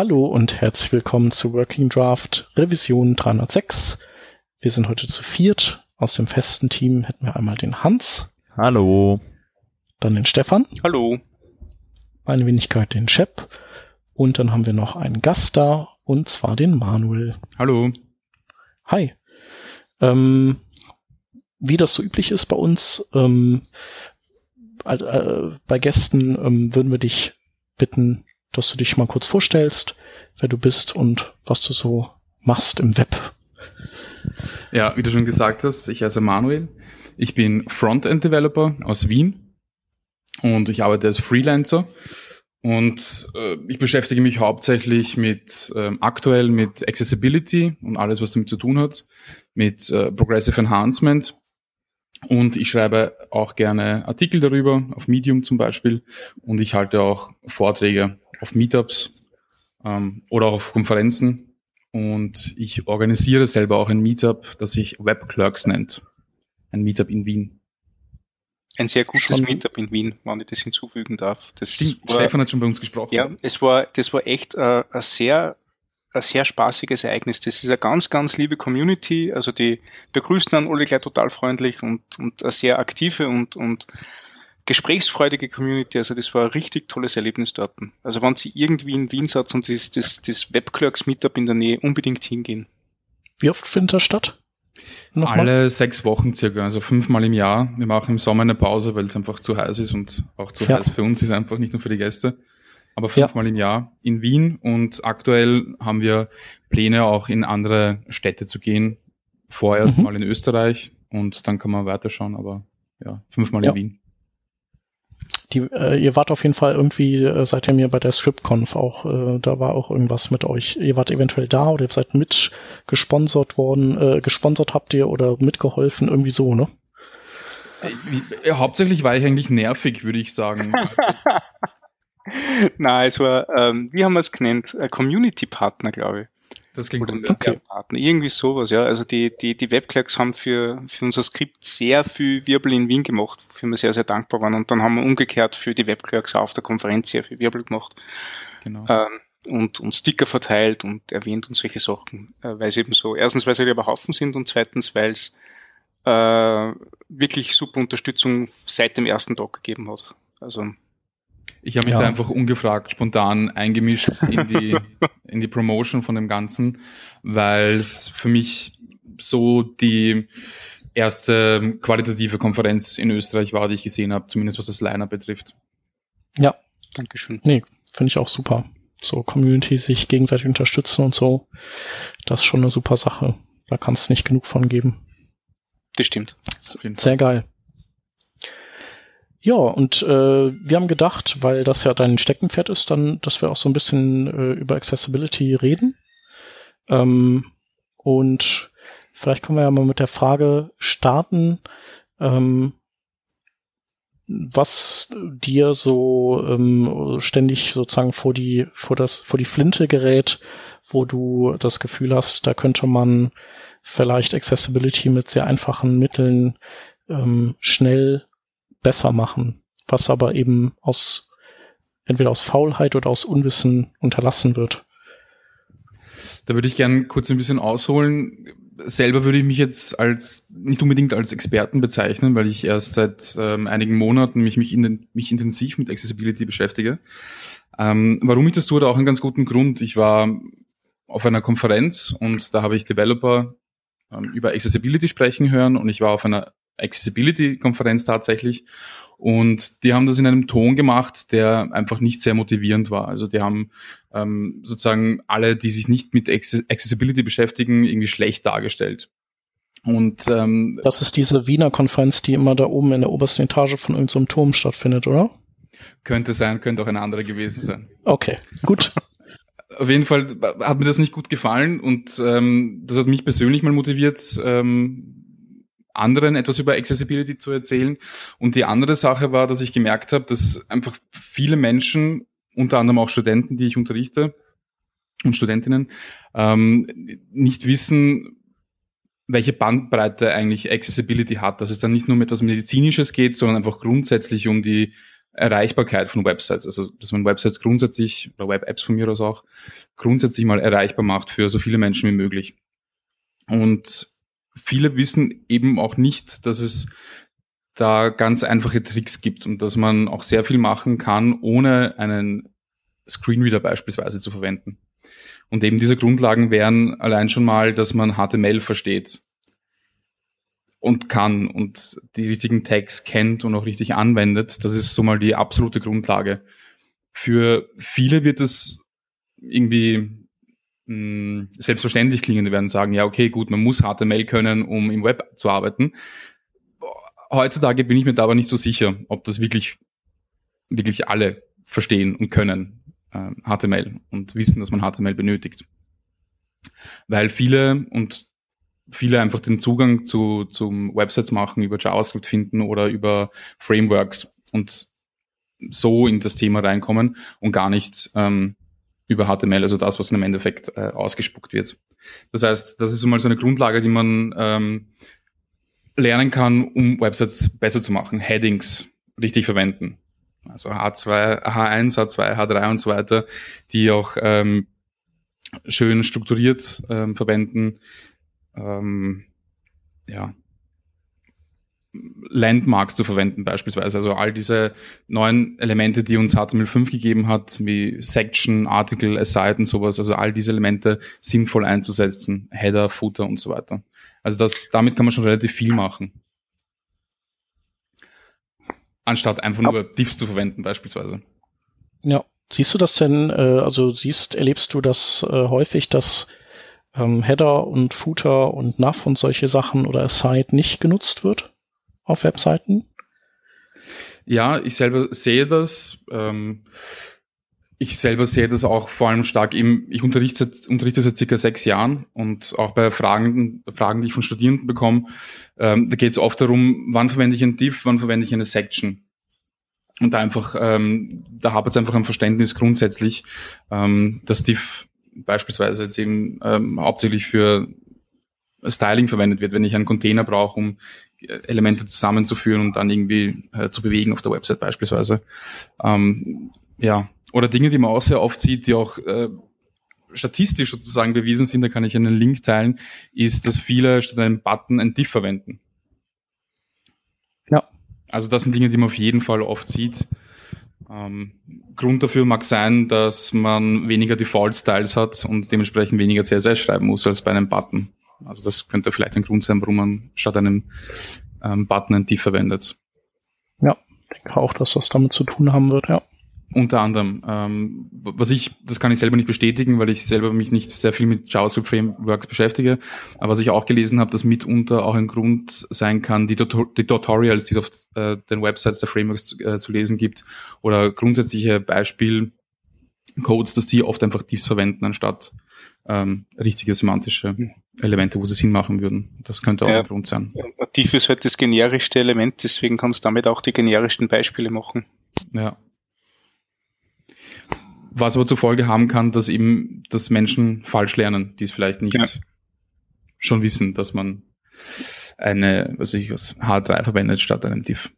Hallo und herzlich willkommen zu Working Draft Revision 306. Wir sind heute zu viert. Aus dem festen Team hätten wir einmal den Hans. Hallo. Dann den Stefan. Hallo. Meine Wenigkeit den Shep. Und dann haben wir noch einen Gast da, und zwar den Manuel. Hallo. Hi. Ähm, wie das so üblich ist bei uns, ähm, äh, bei Gästen ähm, würden wir dich bitten, dass du dich mal kurz vorstellst, wer du bist und was du so machst im Web. Ja, wie du schon gesagt hast, ich heiße Manuel. Ich bin Frontend-Developer aus Wien und ich arbeite als Freelancer und äh, ich beschäftige mich hauptsächlich mit ähm, aktuell mit Accessibility und alles, was damit zu tun hat, mit äh, Progressive Enhancement. Und ich schreibe auch gerne Artikel darüber, auf Medium zum Beispiel. Und ich halte auch Vorträge auf Meetups ähm, oder auch auf Konferenzen. Und ich organisiere selber auch ein Meetup, das sich Web Clerks nennt. Ein Meetup in Wien. Ein sehr gutes schon. Meetup in Wien, wenn ich das hinzufügen darf. Das Stimmt, war, Stefan hat schon bei uns gesprochen. Ja, es war, das war echt äh, ein sehr ein sehr spaßiges Ereignis. Das ist eine ganz, ganz liebe Community. Also die begrüßen dann alle gleich total freundlich und, und eine sehr aktive und, und gesprächsfreudige Community. Also das war ein richtig tolles Erlebnis dort. Also wenn Sie irgendwie in Wien sind und das, das, das Webclerks Meetup in der Nähe, unbedingt hingehen. Wie oft findet das statt? Nochmal? Alle sechs Wochen circa, also fünfmal im Jahr. Wir machen im Sommer eine Pause, weil es einfach zu heiß ist und auch zu ja. heiß für uns ist einfach, nicht nur für die Gäste. Aber fünfmal ja. im Jahr in Wien und aktuell haben wir Pläne auch in andere Städte zu gehen. Vorerst mhm. mal in Österreich und dann kann man weiterschauen, aber ja, fünfmal ja. in Wien. Die, äh, ihr wart auf jeden Fall irgendwie, äh, seid ihr mir bei der ScriptConf auch, äh, da war auch irgendwas mit euch. Ihr wart eventuell da oder ihr seid mit gesponsert worden, äh, gesponsert habt ihr oder mitgeholfen, irgendwie so, ne? Äh, hauptsächlich war ich eigentlich nervig, würde ich sagen. Nein, es war, ähm, wie haben wir es genannt? Community-Partner, glaube ich. Das klingt Oder gut. Okay. Irgendwie sowas, ja. Also die, die, die Webclerks haben für, für unser Skript sehr viel Wirbel in Wien gemacht, für wir sehr, sehr dankbar waren. Und dann haben wir umgekehrt für die Webclerks auf der Konferenz sehr viel Wirbel gemacht. Genau. Ähm, und, und Sticker verteilt und erwähnt und solche Sachen, äh, weil es eben so, erstens, weil sie über Haufen sind und zweitens, weil es äh, wirklich super Unterstützung seit dem ersten Tag gegeben hat. Also ich habe mich ja. da einfach ungefragt spontan eingemischt in die, in die Promotion von dem Ganzen, weil es für mich so die erste qualitative Konferenz in Österreich war, die ich gesehen habe, zumindest was das Liner betrifft. Ja, Dankeschön. Nee, finde ich auch super. So Community sich gegenseitig unterstützen und so, das ist schon eine super Sache. Da kann es nicht genug von geben. Das stimmt. Sehr geil. Ja, und äh, wir haben gedacht, weil das ja dein Steckenpferd ist, dann, dass wir auch so ein bisschen äh, über Accessibility reden. Ähm, und vielleicht können wir ja mal mit der Frage starten, ähm, was dir so ähm, ständig sozusagen vor die vor das vor die Flinte gerät, wo du das Gefühl hast, da könnte man vielleicht Accessibility mit sehr einfachen Mitteln ähm, schnell besser machen, was aber eben aus entweder aus Faulheit oder aus Unwissen unterlassen wird. Da würde ich gern kurz ein bisschen ausholen. Selber würde ich mich jetzt als nicht unbedingt als Experten bezeichnen, weil ich erst seit ähm, einigen Monaten mich, mich, in, mich intensiv mit Accessibility beschäftige. Ähm, warum ich das tue, hat auch einen ganz guten Grund. Ich war auf einer Konferenz und da habe ich Developer ähm, über Accessibility sprechen hören und ich war auf einer Accessibility-Konferenz tatsächlich. Und die haben das in einem Ton gemacht, der einfach nicht sehr motivierend war. Also die haben ähm, sozusagen alle, die sich nicht mit Accessibility beschäftigen, irgendwie schlecht dargestellt. Und ähm, das ist diese Wiener Konferenz, die immer da oben in der obersten Etage von irgendeinem so Turm stattfindet, oder? Könnte sein, könnte auch eine andere gewesen sein. Okay, gut. Auf jeden Fall hat mir das nicht gut gefallen und ähm, das hat mich persönlich mal motiviert, ähm, anderen etwas über Accessibility zu erzählen. Und die andere Sache war, dass ich gemerkt habe, dass einfach viele Menschen, unter anderem auch Studenten, die ich unterrichte und Studentinnen, ähm, nicht wissen, welche Bandbreite eigentlich Accessibility hat, dass es dann nicht nur um etwas Medizinisches geht, sondern einfach grundsätzlich um die Erreichbarkeit von Websites, also dass man Websites grundsätzlich oder Web-Apps von mir aus auch grundsätzlich mal erreichbar macht für so viele Menschen wie möglich. Und viele wissen eben auch nicht, dass es da ganz einfache Tricks gibt und dass man auch sehr viel machen kann, ohne einen Screenreader beispielsweise zu verwenden. Und eben diese Grundlagen wären allein schon mal, dass man HTML versteht und kann und die richtigen Tags kennt und auch richtig anwendet. Das ist so mal die absolute Grundlage. Für viele wird es irgendwie mh, selbstverständlich klingen. Die werden sagen, ja, okay, gut, man muss HTML können, um im Web zu arbeiten. Heutzutage bin ich mir da aber nicht so sicher, ob das wirklich, wirklich alle verstehen und können, äh, HTML und wissen, dass man HTML benötigt. Weil viele und viele einfach den Zugang zu zum Websites machen über JavaScript finden oder über Frameworks und so in das Thema reinkommen und gar nicht ähm, über HTML, also das, was im Endeffekt äh, ausgespuckt wird. Das heißt, das ist so mal so eine Grundlage, die man ähm, lernen kann, um Websites besser zu machen, Headings richtig verwenden. Also H2, H1, H2, H3 und so weiter, die auch ähm, schön strukturiert ähm, verwenden. Ähm, ja, Landmarks zu verwenden beispielsweise. Also all diese neuen Elemente, die uns HTML5 gegeben hat, wie Section, Article, Aside und sowas, also all diese Elemente sinnvoll einzusetzen, Header, Footer und so weiter. Also das, damit kann man schon relativ viel machen. Anstatt einfach nur Diffs zu verwenden beispielsweise. Ja. Siehst du das denn, äh, also siehst, erlebst du das äh, häufig, dass ähm, Header und Footer und Nav und solche Sachen oder Aside nicht genutzt wird auf Webseiten? Ja, ich selber sehe das. Ähm, ich selber sehe das auch vor allem stark im, ich unterrichte, unterrichte seit circa sechs Jahren und auch bei Fragen, Fragen, die ich von Studierenden bekomme, ähm, da geht es oft darum, wann verwende ich ein Div, wann verwende ich eine Section. Und da einfach, ähm, da hapert es einfach ein Verständnis grundsätzlich, ähm, dass Div beispielsweise jetzt eben ähm, hauptsächlich für Styling verwendet wird, wenn ich einen Container brauche, um Elemente zusammenzuführen und dann irgendwie äh, zu bewegen auf der Website beispielsweise. Ähm, ja, oder Dinge, die man auch sehr oft sieht, die auch äh, statistisch sozusagen bewiesen sind, da kann ich einen Link teilen, ist, dass viele statt einem Button ein Diff verwenden. Ja. Also das sind Dinge, die man auf jeden Fall oft sieht. Ähm, Grund dafür mag sein, dass man weniger Default-Styles hat und dementsprechend weniger CSS schreiben muss als bei einem Button. Also das könnte vielleicht ein Grund sein, warum man statt einem ähm, Button ein Diff verwendet. Ja, ich denke auch, dass das damit zu tun haben wird, ja. Unter anderem. Ähm, was ich, das kann ich selber nicht bestätigen, weil ich selber mich nicht sehr viel mit JavaScript Frameworks beschäftige. Aber was ich auch gelesen habe, dass mitunter auch ein Grund sein kann, die, Tutor die Tutorials, die es auf äh, den Websites der Frameworks zu, äh, zu lesen gibt, oder grundsätzliche Beispielcodes, dass die oft einfach Diffs verwenden, anstatt ähm, richtige semantische hm. Elemente, wo sie Sinn machen würden. Das könnte auch ja, ein Grund sein. Diff ist halt das generischste Element, deswegen kannst du damit auch die generischsten Beispiele machen. Ja, was aber zur Folge haben kann, dass eben, dass Menschen falsch lernen, die es vielleicht nicht ja. schon wissen, dass man eine, was ich was H3 verwendet statt einem Diff.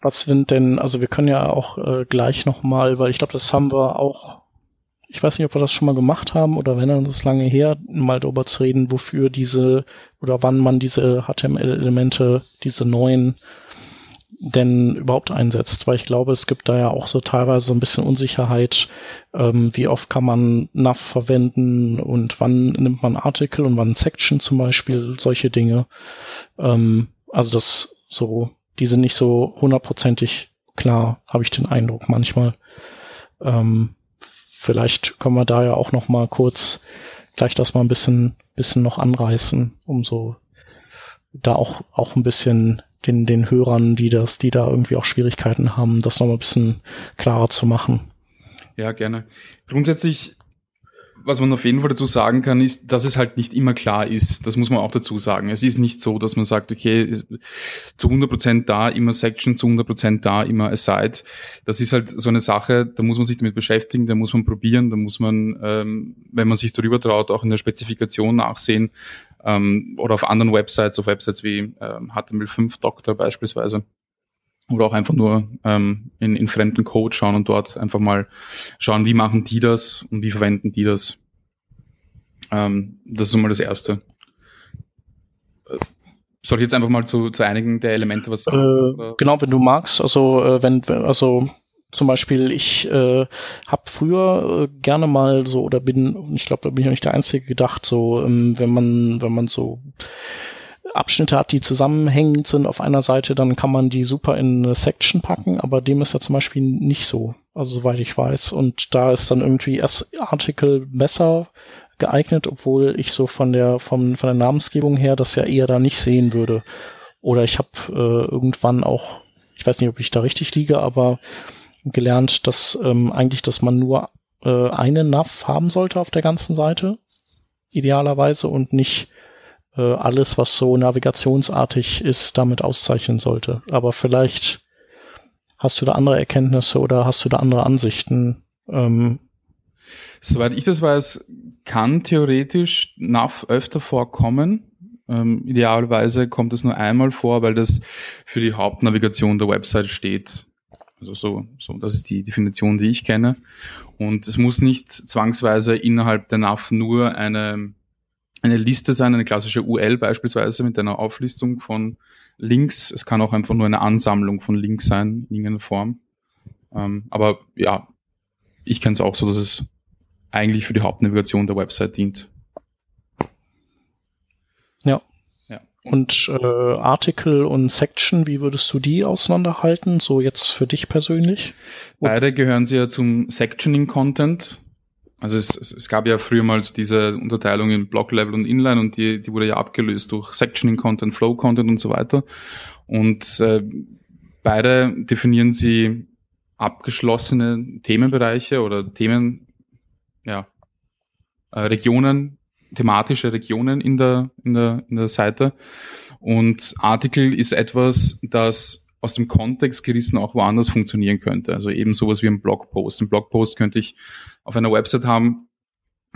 Was sind denn, also wir können ja auch äh, gleich nochmal, weil ich glaube, das haben wir auch, ich weiß nicht, ob wir das schon mal gemacht haben oder wenn dann ist lange her, mal darüber zu reden, wofür diese oder wann man diese HTML-Elemente, diese neuen denn überhaupt einsetzt, weil ich glaube, es gibt da ja auch so teilweise so ein bisschen Unsicherheit, ähm, wie oft kann man nav verwenden und wann nimmt man Artikel und wann Section zum Beispiel, solche Dinge. Ähm, also das so, die sind nicht so hundertprozentig klar, habe ich den Eindruck manchmal. Ähm, vielleicht können wir da ja auch noch mal kurz gleich das mal ein bisschen, bisschen noch anreißen, um so da auch, auch ein bisschen den, den Hörern, die das, die da irgendwie auch Schwierigkeiten haben, das nochmal ein bisschen klarer zu machen. Ja, gerne. Grundsätzlich, was man auf jeden Fall dazu sagen kann, ist, dass es halt nicht immer klar ist. Das muss man auch dazu sagen. Es ist nicht so, dass man sagt, okay, zu 100% da, immer Section, zu 100% da, immer Aside. Das ist halt so eine Sache, da muss man sich damit beschäftigen, da muss man probieren, da muss man, ähm, wenn man sich darüber traut, auch in der Spezifikation nachsehen, ähm, oder auf anderen Websites, auf Websites wie ähm, HTML5 Doctor beispielsweise. oder auch einfach nur ähm, in, in fremden Code schauen und dort einfach mal schauen, wie machen die das und wie verwenden die das. Ähm, das ist mal das Erste. Äh, soll ich jetzt einfach mal zu, zu einigen der Elemente was sagen? Äh, genau, wenn du magst. Also äh, wenn also zum Beispiel, ich äh, habe früher äh, gerne mal so oder bin, ich glaube, da bin ich nicht der Einzige gedacht, so ähm, wenn man wenn man so Abschnitte hat, die zusammenhängend sind auf einer Seite, dann kann man die super in eine Section packen, aber dem ist ja zum Beispiel nicht so, also soweit ich weiß. Und da ist dann irgendwie erst Artikel besser geeignet, obwohl ich so von der, von, von der Namensgebung her das ja eher da nicht sehen würde. Oder ich habe äh, irgendwann auch, ich weiß nicht, ob ich da richtig liege, aber gelernt, dass ähm, eigentlich, dass man nur äh, eine NAV haben sollte auf der ganzen Seite, idealerweise, und nicht äh, alles, was so navigationsartig ist, damit auszeichnen sollte. Aber vielleicht hast du da andere Erkenntnisse oder hast du da andere Ansichten? Ähm, Soweit ich das weiß, kann theoretisch NAV öfter vorkommen. Ähm, idealerweise kommt es nur einmal vor, weil das für die Hauptnavigation der Website steht. Also so, so, das ist die Definition, die ich kenne. Und es muss nicht zwangsweise innerhalb der NAV nur eine eine Liste sein, eine klassische UL beispielsweise mit einer Auflistung von Links. Es kann auch einfach nur eine Ansammlung von Links sein in irgendeiner Form. Ähm, aber ja, ich kenne es auch so, dass es eigentlich für die Hauptnavigation der Website dient. Ja. ja. Und äh, Artikel und Section, wie würdest du die auseinanderhalten, so jetzt für dich persönlich? Beide gehören sie ja zum Sectioning Content. Also es, es, gab ja früher mal so diese Unterteilung in Block-Level und Inline und die, die wurde ja abgelöst durch Sectioning-Content, Flow-Content und so weiter. Und äh, beide definieren sie abgeschlossene Themenbereiche oder Themen, ja, äh, Regionen, thematische Regionen in der, in der, in der Seite. Und Artikel ist etwas, das aus dem Kontext gerissen auch woanders funktionieren könnte. Also eben sowas wie ein Blogpost. Ein Blogpost könnte ich auf einer Website haben,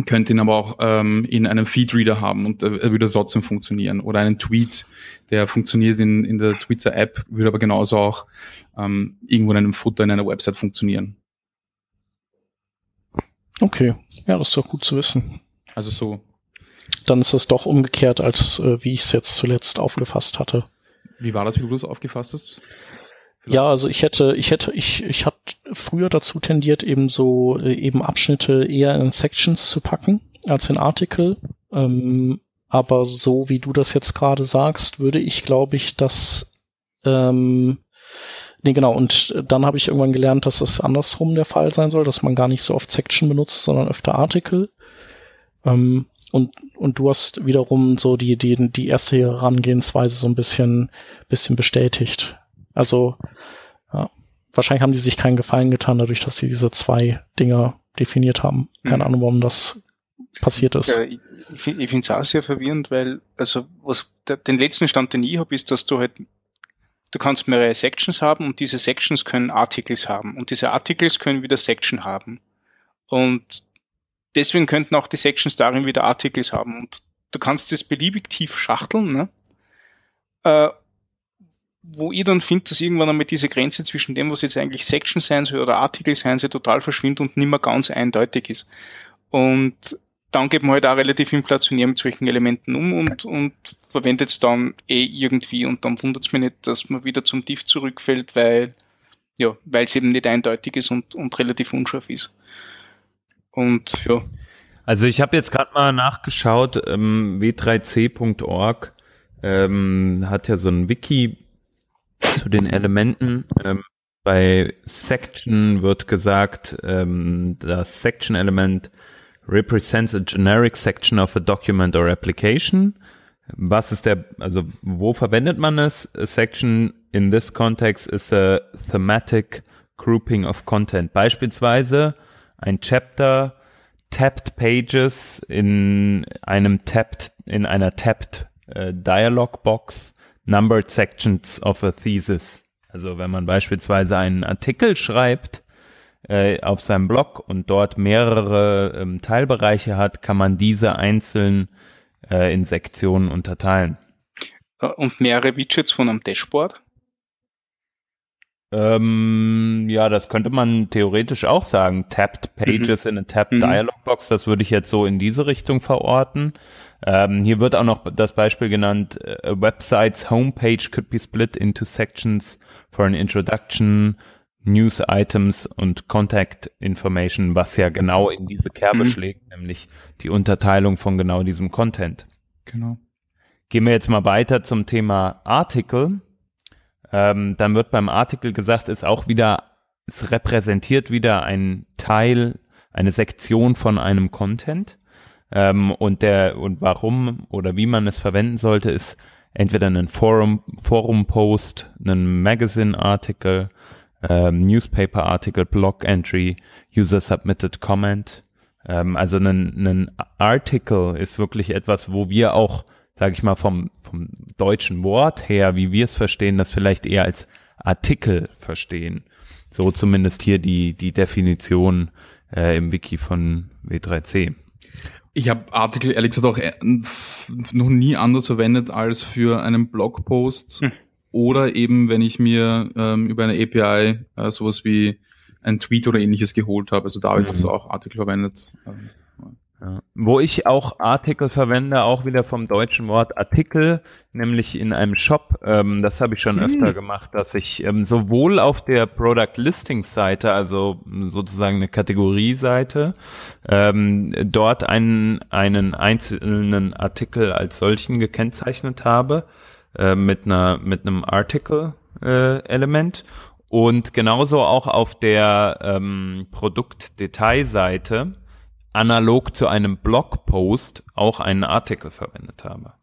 könnte ihn aber auch ähm, in einem Feedreader haben und er würde trotzdem funktionieren. Oder einen Tweet, der funktioniert in, in der Twitter-App, würde aber genauso auch ähm, irgendwo in einem Footer in einer Website funktionieren. Okay, ja, das ist doch gut zu wissen. Also so. Dann ist es doch umgekehrt, als äh, wie ich es jetzt zuletzt aufgefasst hatte. Wie war das, wie du das aufgefasst hast? Ja, also ich hätte, ich hätte, ich, ich hatte früher dazu tendiert, eben so äh, eben Abschnitte eher in Sections zu packen als in Artikel. Ähm, aber so wie du das jetzt gerade sagst, würde ich, glaube ich, das ähm, Nee, genau. Und dann habe ich irgendwann gelernt, dass das andersrum der Fall sein soll, dass man gar nicht so oft Section benutzt, sondern öfter Artikel. Ähm, und, und du hast wiederum so die, die, die erste Herangehensweise so ein bisschen, bisschen bestätigt. Also, ja, wahrscheinlich haben die sich keinen Gefallen getan, dadurch, dass sie diese zwei Dinger definiert haben. Keine mhm. Ahnung, warum das passiert ist. Ja, ich, ich finde es auch sehr verwirrend, weil, also, was, der, den letzten Stand, den ich habe, ist, dass du halt, du kannst mehrere Sections haben und diese Sections können Articles haben und diese Articles können wieder Section haben. Und deswegen könnten auch die Sections darin wieder Articles haben. Und du kannst das beliebig tief schachteln, ne? Äh, wo ich dann finde, dass irgendwann einmal diese Grenze zwischen dem, was jetzt eigentlich Section sein soll oder Artikel sein soll, total verschwindet und nicht mehr ganz eindeutig ist. Und dann geht man halt auch relativ inflationär mit solchen Elementen um und, und verwendet es dann eh irgendwie und dann wundert es mich nicht, dass man wieder zum Tief zurückfällt, weil ja, weil es eben nicht eindeutig ist und, und relativ unscharf ist. Und ja. Also ich habe jetzt gerade mal nachgeschaut, ähm, w3c.org ähm, hat ja so ein Wiki zu den Elementen. Ähm, bei Section wird gesagt, ähm, das Section-Element represents a generic section of a document or application. Was ist der, also wo verwendet man es? A section in this context is a thematic grouping of content. Beispielsweise ein Chapter, Tapped Pages in einem Tapped, in einer Tapped äh, Dialog Box, Numbered Sections of a Thesis. Also wenn man beispielsweise einen Artikel schreibt äh, auf seinem Blog und dort mehrere ähm, Teilbereiche hat, kann man diese einzeln äh, in Sektionen unterteilen. Und mehrere Widgets von einem Dashboard? Ähm, ja, das könnte man theoretisch auch sagen. Tapped Pages mhm. in a Tapped mhm. Dialog Box, das würde ich jetzt so in diese Richtung verorten. Ähm, hier wird auch noch das Beispiel genannt, a website's homepage could be split into sections for an introduction, News Items und Contact Information, was ja genau in diese Kerbe mhm. schlägt, nämlich die Unterteilung von genau diesem Content. Genau. Gehen wir jetzt mal weiter zum Thema Artikel. Ähm, dann wird beim Artikel gesagt, ist auch wieder, es repräsentiert wieder ein Teil, eine Sektion von einem Content. Ähm, und der, und warum oder wie man es verwenden sollte, ist entweder ein Forum, Forum-Post, ein Magazine-Artikel, ähm, Newspaper-Artikel, Blog-Entry, User-Submitted Comment. Ähm, also ein, ein Article ist wirklich etwas, wo wir auch, sage ich mal, vom, vom deutschen Wort her, wie wir es verstehen, das vielleicht eher als Artikel verstehen. So zumindest hier die, die Definition äh, im Wiki von W3C. Ich habe Artikel ehrlich gesagt auch äh, noch nie anders verwendet als für einen Blogpost hm. oder eben, wenn ich mir ähm, über eine API äh, sowas wie ein Tweet oder ähnliches geholt habe. Also da habe ich mhm. das auch Artikel verwendet. Ähm, ja. Wo ich auch Artikel verwende, auch wieder vom deutschen Wort Artikel, nämlich in einem Shop. Ähm, das habe ich schon mhm. öfter gemacht, dass ich ähm, sowohl auf der Product Listings Seite, also sozusagen eine Kategorieseite, ähm, dort einen, einen einzelnen Artikel als solchen gekennzeichnet habe, äh, mit einer, mit einem Article äh, Element und genauso auch auf der ähm, Produktdetailseite analog zu einem Blogpost auch einen Artikel verwendet habe.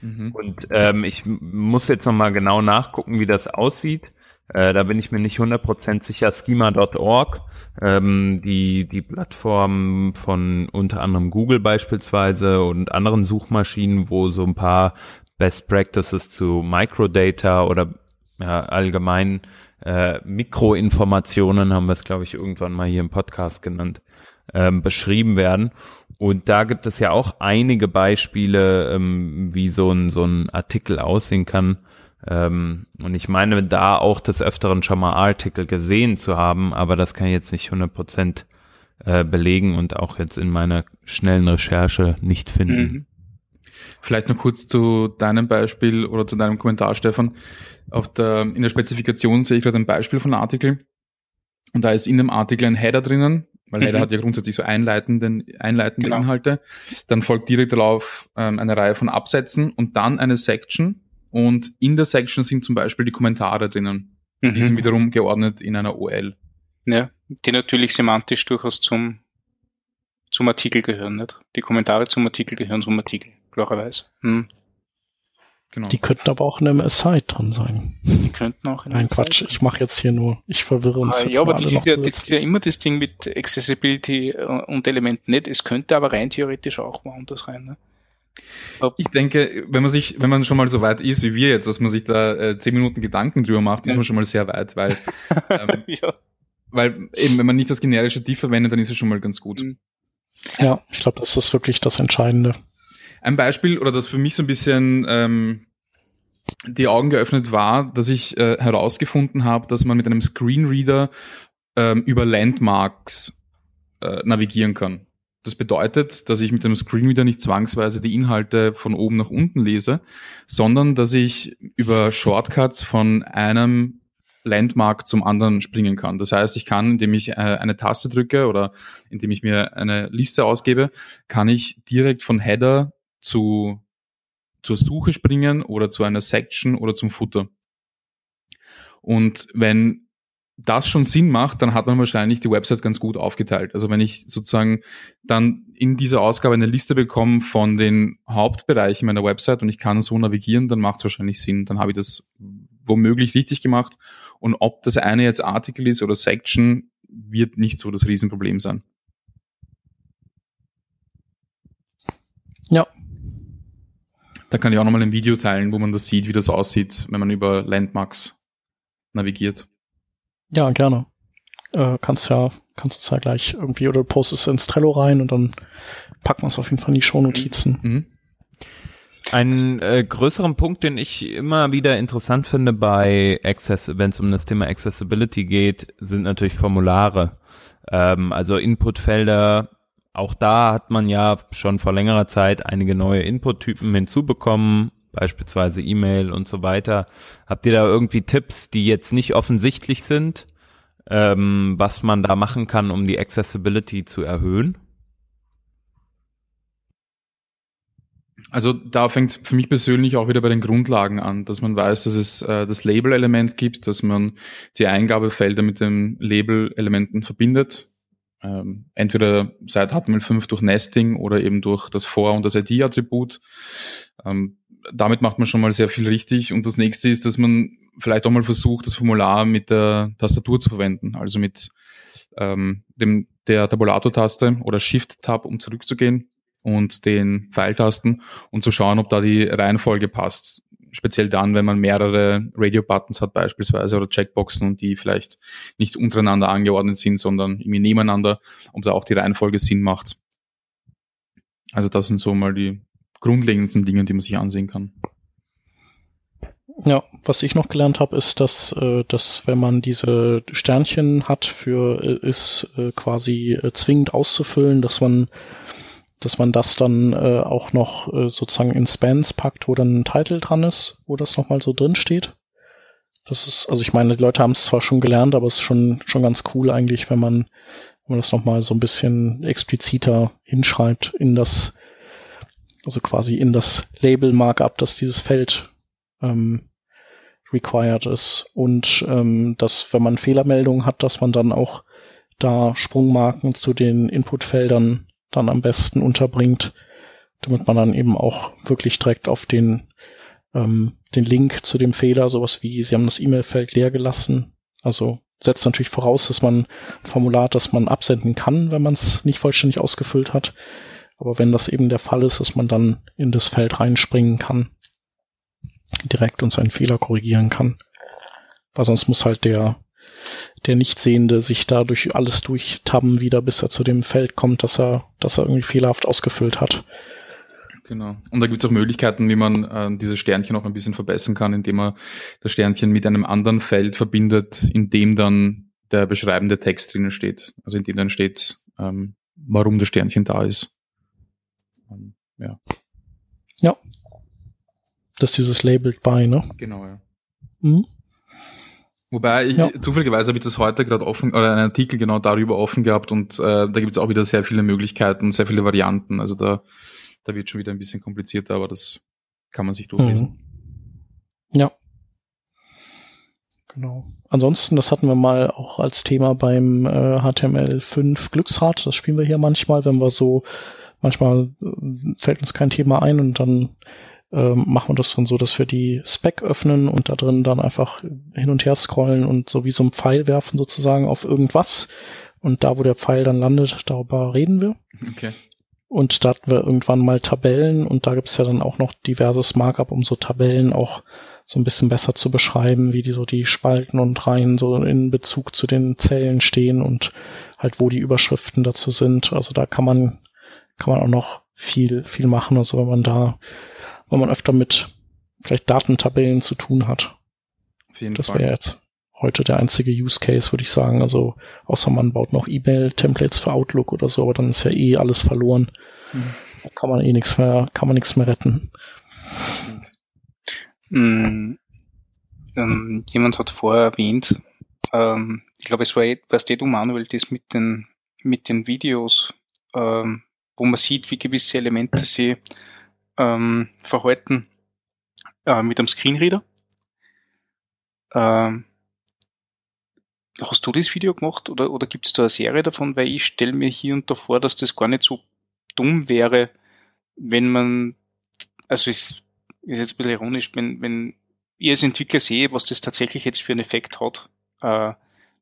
Mhm. Und ähm, ich muss jetzt nochmal genau nachgucken, wie das aussieht. Äh, da bin ich mir nicht 100% sicher. Schema.org, ähm, die, die Plattform von unter anderem Google beispielsweise und anderen Suchmaschinen, wo so ein paar Best Practices zu Microdata oder ja, allgemein äh, Mikroinformationen, haben wir es, glaube ich, irgendwann mal hier im Podcast genannt, ähm, beschrieben werden. Und da gibt es ja auch einige Beispiele, ähm, wie so ein, so ein Artikel aussehen kann. Ähm, und ich meine, da auch des Öfteren schon mal Artikel gesehen zu haben, aber das kann ich jetzt nicht 100 Prozent äh, belegen und auch jetzt in meiner schnellen Recherche nicht finden. Mhm. Vielleicht noch kurz zu deinem Beispiel oder zu deinem Kommentar, Stefan. Auf der, in der Spezifikation sehe ich gerade ein Beispiel von einem Artikel. Und da ist in dem Artikel ein Header drinnen, weil mhm. Header hat ja grundsätzlich so einleitenden, einleitende genau. Inhalte. Dann folgt direkt darauf ähm, eine Reihe von Absätzen und dann eine Section. Und in der Section sind zum Beispiel die Kommentare drinnen. Mhm. Die sind wiederum geordnet in einer OL. Ja, die natürlich semantisch durchaus zum, zum Artikel gehören, nicht? Die Kommentare zum Artikel gehören zum Artikel, klarerweise. Hm. Genau. Die könnten aber auch in einem Aside drin sein. Die könnten auch in einem Nein, Quatsch, ich mache jetzt hier nur, ich verwirre uns. Ah, ja, aber das ist ja, das ist ja immer das Ding mit Accessibility äh, und Elementen nicht. Es könnte aber rein theoretisch auch woanders rein. Ne? Ich denke, wenn man sich, wenn man schon mal so weit ist wie wir jetzt, dass man sich da äh, zehn Minuten Gedanken drüber macht, ist man schon mal sehr weit, weil, ähm, ja. weil eben, wenn man nicht das generische Diff verwendet, dann ist es schon mal ganz gut. Mhm. Ja, ich glaube, das ist wirklich das Entscheidende. Ein Beispiel, oder das für mich so ein bisschen ähm, die Augen geöffnet war, dass ich äh, herausgefunden habe, dass man mit einem Screenreader ähm, über Landmarks äh, navigieren kann. Das bedeutet, dass ich mit dem Screenreader nicht zwangsweise die Inhalte von oben nach unten lese, sondern dass ich über Shortcuts von einem Landmark zum anderen springen kann. Das heißt, ich kann, indem ich äh, eine Taste drücke oder indem ich mir eine Liste ausgebe, kann ich direkt von Header zu, zur Suche springen oder zu einer Section oder zum Footer. Und wenn das schon Sinn macht, dann hat man wahrscheinlich die Website ganz gut aufgeteilt. Also wenn ich sozusagen dann in dieser Ausgabe eine Liste bekomme von den Hauptbereichen meiner Website und ich kann so navigieren, dann macht es wahrscheinlich Sinn. Dann habe ich das womöglich richtig gemacht. Und ob das eine jetzt Artikel ist oder Section, wird nicht so das Riesenproblem sein. Ja, da kann ich auch nochmal ein Video teilen, wo man das sieht, wie das aussieht, wenn man über Landmarks navigiert. Ja, gerne. Äh, kannst ja, kannst du ja gleich irgendwie oder postest ins Trello rein und dann packen wir es auf jeden Fall in die Shownotizen. Mhm. einen äh, größeren Punkt, den ich immer wieder interessant finde bei Access, wenn es um das Thema Accessibility geht, sind natürlich Formulare. Ähm, also Inputfelder. Auch da hat man ja schon vor längerer Zeit einige neue Inputtypen hinzubekommen, beispielsweise E-Mail und so weiter. Habt ihr da irgendwie Tipps, die jetzt nicht offensichtlich sind, ähm, was man da machen kann, um die Accessibility zu erhöhen? Also da fängt es für mich persönlich auch wieder bei den Grundlagen an, dass man weiß, dass es äh, das Label-Element gibt, dass man die Eingabefelder mit den Label-Elementen verbindet. Ähm, entweder seit HTML5 durch Nesting oder eben durch das For- und das ID-Attribut. Ähm, damit macht man schon mal sehr viel richtig. Und das nächste ist, dass man vielleicht auch mal versucht, das Formular mit der Tastatur zu verwenden, also mit ähm, dem der Tabulator-Taste oder Shift-Tab, um zurückzugehen und den Pfeiltasten und zu schauen, ob da die Reihenfolge passt. Speziell dann, wenn man mehrere Radio-Buttons hat beispielsweise oder Checkboxen und die vielleicht nicht untereinander angeordnet sind, sondern irgendwie nebeneinander, ob da auch die Reihenfolge Sinn macht. Also das sind so mal die grundlegendsten Dinge, die man sich ansehen kann. Ja, was ich noch gelernt habe, ist, dass, äh, dass wenn man diese Sternchen hat, für äh, ist äh, quasi äh, zwingend auszufüllen, dass man dass man das dann äh, auch noch äh, sozusagen in Spans packt, wo dann ein Titel dran ist, wo das nochmal so drin steht. Das ist, also ich meine, die Leute haben es zwar schon gelernt, aber es ist schon, schon ganz cool eigentlich, wenn man, wenn man das nochmal so ein bisschen expliziter hinschreibt in das, also quasi in das Label-Markup, dass dieses Feld ähm, required ist. Und ähm, dass, wenn man Fehlermeldungen hat, dass man dann auch da Sprungmarken zu den Inputfeldern dann am besten unterbringt, damit man dann eben auch wirklich direkt auf den, ähm, den Link zu dem Fehler, sowas wie, Sie haben das E-Mail-Feld leer gelassen. Also setzt natürlich voraus, dass man ein Formular, das man absenden kann, wenn man es nicht vollständig ausgefüllt hat. Aber wenn das eben der Fall ist, dass man dann in das Feld reinspringen kann, direkt und seinen Fehler korrigieren kann. Weil sonst muss halt der der Nichtsehende sich da durch alles durchtabben wieder, bis er zu dem Feld kommt, dass er, dass er irgendwie fehlerhaft ausgefüllt hat. Genau. Und da gibt es auch Möglichkeiten, wie man äh, diese Sternchen auch ein bisschen verbessern kann, indem man das Sternchen mit einem anderen Feld verbindet, in dem dann der beschreibende Text drinnen steht. Also in dem dann steht, ähm, warum das Sternchen da ist. Ähm, ja. Ja. Das ist dieses Labeled by, ne? Genau, ja. Mhm. Wobei ich ja. zufälligerweise habe ich das heute gerade offen oder einen Artikel genau darüber offen gehabt und äh, da gibt es auch wieder sehr viele Möglichkeiten, sehr viele Varianten. Also da, da wird schon wieder ein bisschen komplizierter, aber das kann man sich durchlesen. Mhm. Ja. Genau. Ansonsten, das hatten wir mal auch als Thema beim äh, HTML5 Glücksrad. Das spielen wir hier manchmal, wenn wir so, manchmal äh, fällt uns kein Thema ein und dann ähm, machen wir das dann so, dass wir die Spec öffnen und da drin dann einfach hin und her scrollen und so wie so ein Pfeil werfen sozusagen auf irgendwas. Und da, wo der Pfeil dann landet, darüber reden wir. Okay. Und da hatten wir irgendwann mal Tabellen und da gibt's ja dann auch noch diverses Markup, um so Tabellen auch so ein bisschen besser zu beschreiben, wie die so die Spalten und Reihen so in Bezug zu den Zellen stehen und halt wo die Überschriften dazu sind. Also da kann man, kann man auch noch viel, viel machen. Also wenn man da wenn man öfter mit vielleicht Datentabellen zu tun hat. Auf jeden das wäre jetzt heute der einzige Use Case, würde ich sagen. Also außer man baut noch E-Mail-Templates für Outlook oder so, aber dann ist ja eh alles verloren. Mhm. Da kann man eh nichts mehr, kann man nichts mehr retten. Mhm. Ähm, jemand hat vorher erwähnt, ähm, ich glaube, es war, was du, Manuel, das mit den, mit den Videos, ähm, wo man sieht, wie gewisse Elemente sie ähm, verhalten äh, mit einem Screenreader. Ähm, hast du das Video gemacht oder, oder gibt es da eine Serie davon? Weil ich stelle mir hier und da vor, dass das gar nicht so dumm wäre, wenn man, also es ist jetzt ein bisschen ironisch, wenn, wenn ich als Entwickler sehe, was das tatsächlich jetzt für einen Effekt hat, äh,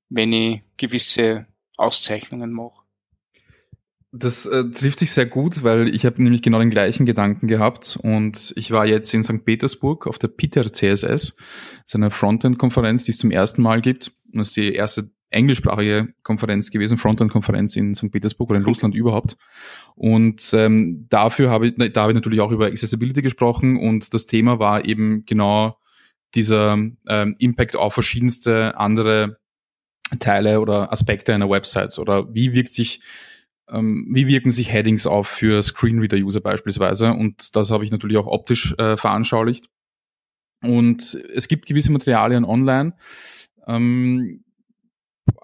wenn ich gewisse Auszeichnungen mache. Das äh, trifft sich sehr gut, weil ich habe nämlich genau den gleichen Gedanken gehabt und ich war jetzt in St. Petersburg auf der Peter CSS, das ist eine Frontend-Konferenz, die es zum ersten Mal gibt und das ist die erste englischsprachige Konferenz gewesen, Frontend-Konferenz in St. Petersburg oder in Russland überhaupt. Und ähm, dafür habe ich, da habe ich natürlich auch über Accessibility gesprochen und das Thema war eben genau dieser ähm, Impact auf verschiedenste andere Teile oder Aspekte einer Website oder wie wirkt sich ähm, wie wirken sich Headings auf für Screenreader-User beispielsweise und das habe ich natürlich auch optisch äh, veranschaulicht. Und es gibt gewisse Materialien online, ähm,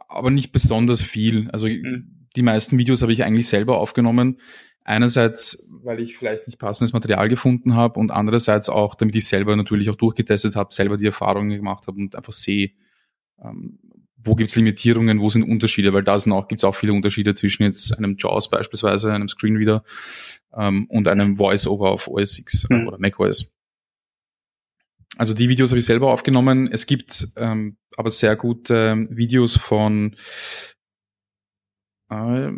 aber nicht besonders viel. Also mhm. die meisten Videos habe ich eigentlich selber aufgenommen. Einerseits, weil ich vielleicht nicht passendes Material gefunden habe und andererseits auch, damit ich selber natürlich auch durchgetestet habe, selber die Erfahrungen gemacht habe und einfach sehe, ähm, wo gibt's Limitierungen, wo sind Unterschiede, weil da sind auch, gibt's auch viele Unterschiede zwischen jetzt einem JAWS beispielsweise, einem Screenreader ähm, und einem Voice-Over auf OS X mhm. oder macOS. Also die Videos habe ich selber aufgenommen. Es gibt ähm, aber sehr gute Videos von äh,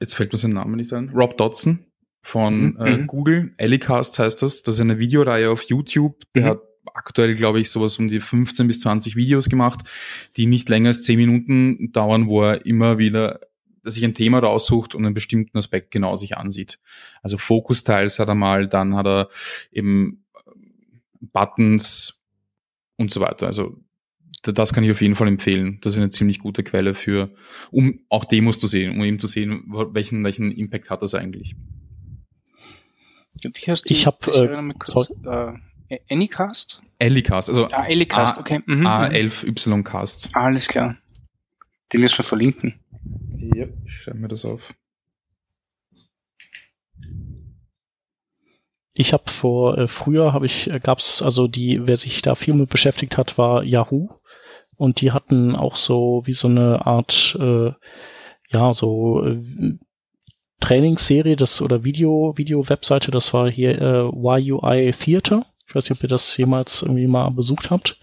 jetzt fällt mir sein Name nicht ein, Rob Dodson von mhm. äh, mhm. Google, Ellicast heißt das. Das ist eine Videoreihe auf YouTube. Der mhm. hat aktuell, glaube ich, sowas um die 15 bis 20 Videos gemacht, die nicht länger als 10 Minuten dauern, wo er immer wieder sich ein Thema raussucht und einen bestimmten Aspekt genau sich ansieht. Also Fokus-Teils hat er mal, dann hat er eben Buttons und so weiter. Also das kann ich auf jeden Fall empfehlen. Das ist eine ziemlich gute Quelle für, um auch Demos zu sehen, um eben zu sehen, welchen, welchen Impact hat das eigentlich. Wie heißt die? Ich habe äh, äh, Anycast? Anycast, also ah, Anycast, A, okay. Mhm, A11Y mhm. Cast. Alles klar. Den müssen wir verlinken. Ja, ich schreibe mir das auf. Ich habe vor äh, früher habe ich äh, gab's also die wer sich da viel mit beschäftigt hat war Yahoo und die hatten auch so wie so eine Art äh, ja so äh, Trainingsserie das oder Video Video Webseite das war hier äh, YUI Theater ich weiß nicht ob ihr das jemals irgendwie mal besucht habt.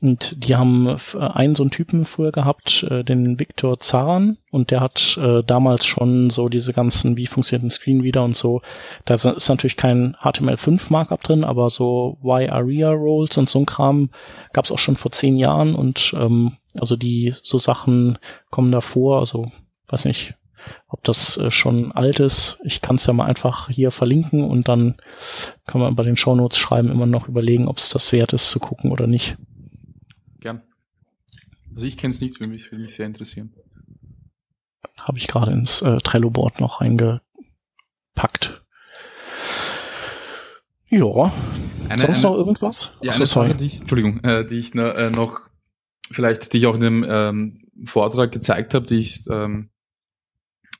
Und die haben äh, einen so einen Typen früher gehabt, äh, den Viktor Zaran, und der hat äh, damals schon so diese ganzen, wie funktioniert ein Screen wieder und so. Da ist natürlich kein HTML5 Markup drin, aber so Y-Aria Roles und so ein Kram gab es auch schon vor zehn Jahren. Und ähm, also die so Sachen kommen da vor, also weiß nicht, ob das äh, schon alt ist. Ich kann es ja mal einfach hier verlinken und dann kann man bei den Shownotes schreiben, immer noch überlegen, ob es das wert ist zu gucken oder nicht. Gern. Also ich kenne es nicht, würde mich, würde mich sehr interessieren. Habe ich gerade ins äh, Trello-Board noch reingepackt. Ja. Eine, Sonst eine, noch irgendwas? Ja, Achso, eine Sache, die ich, Entschuldigung, äh, die ich äh, noch vielleicht, die ich auch in dem ähm, Vortrag gezeigt habe, die ich ähm,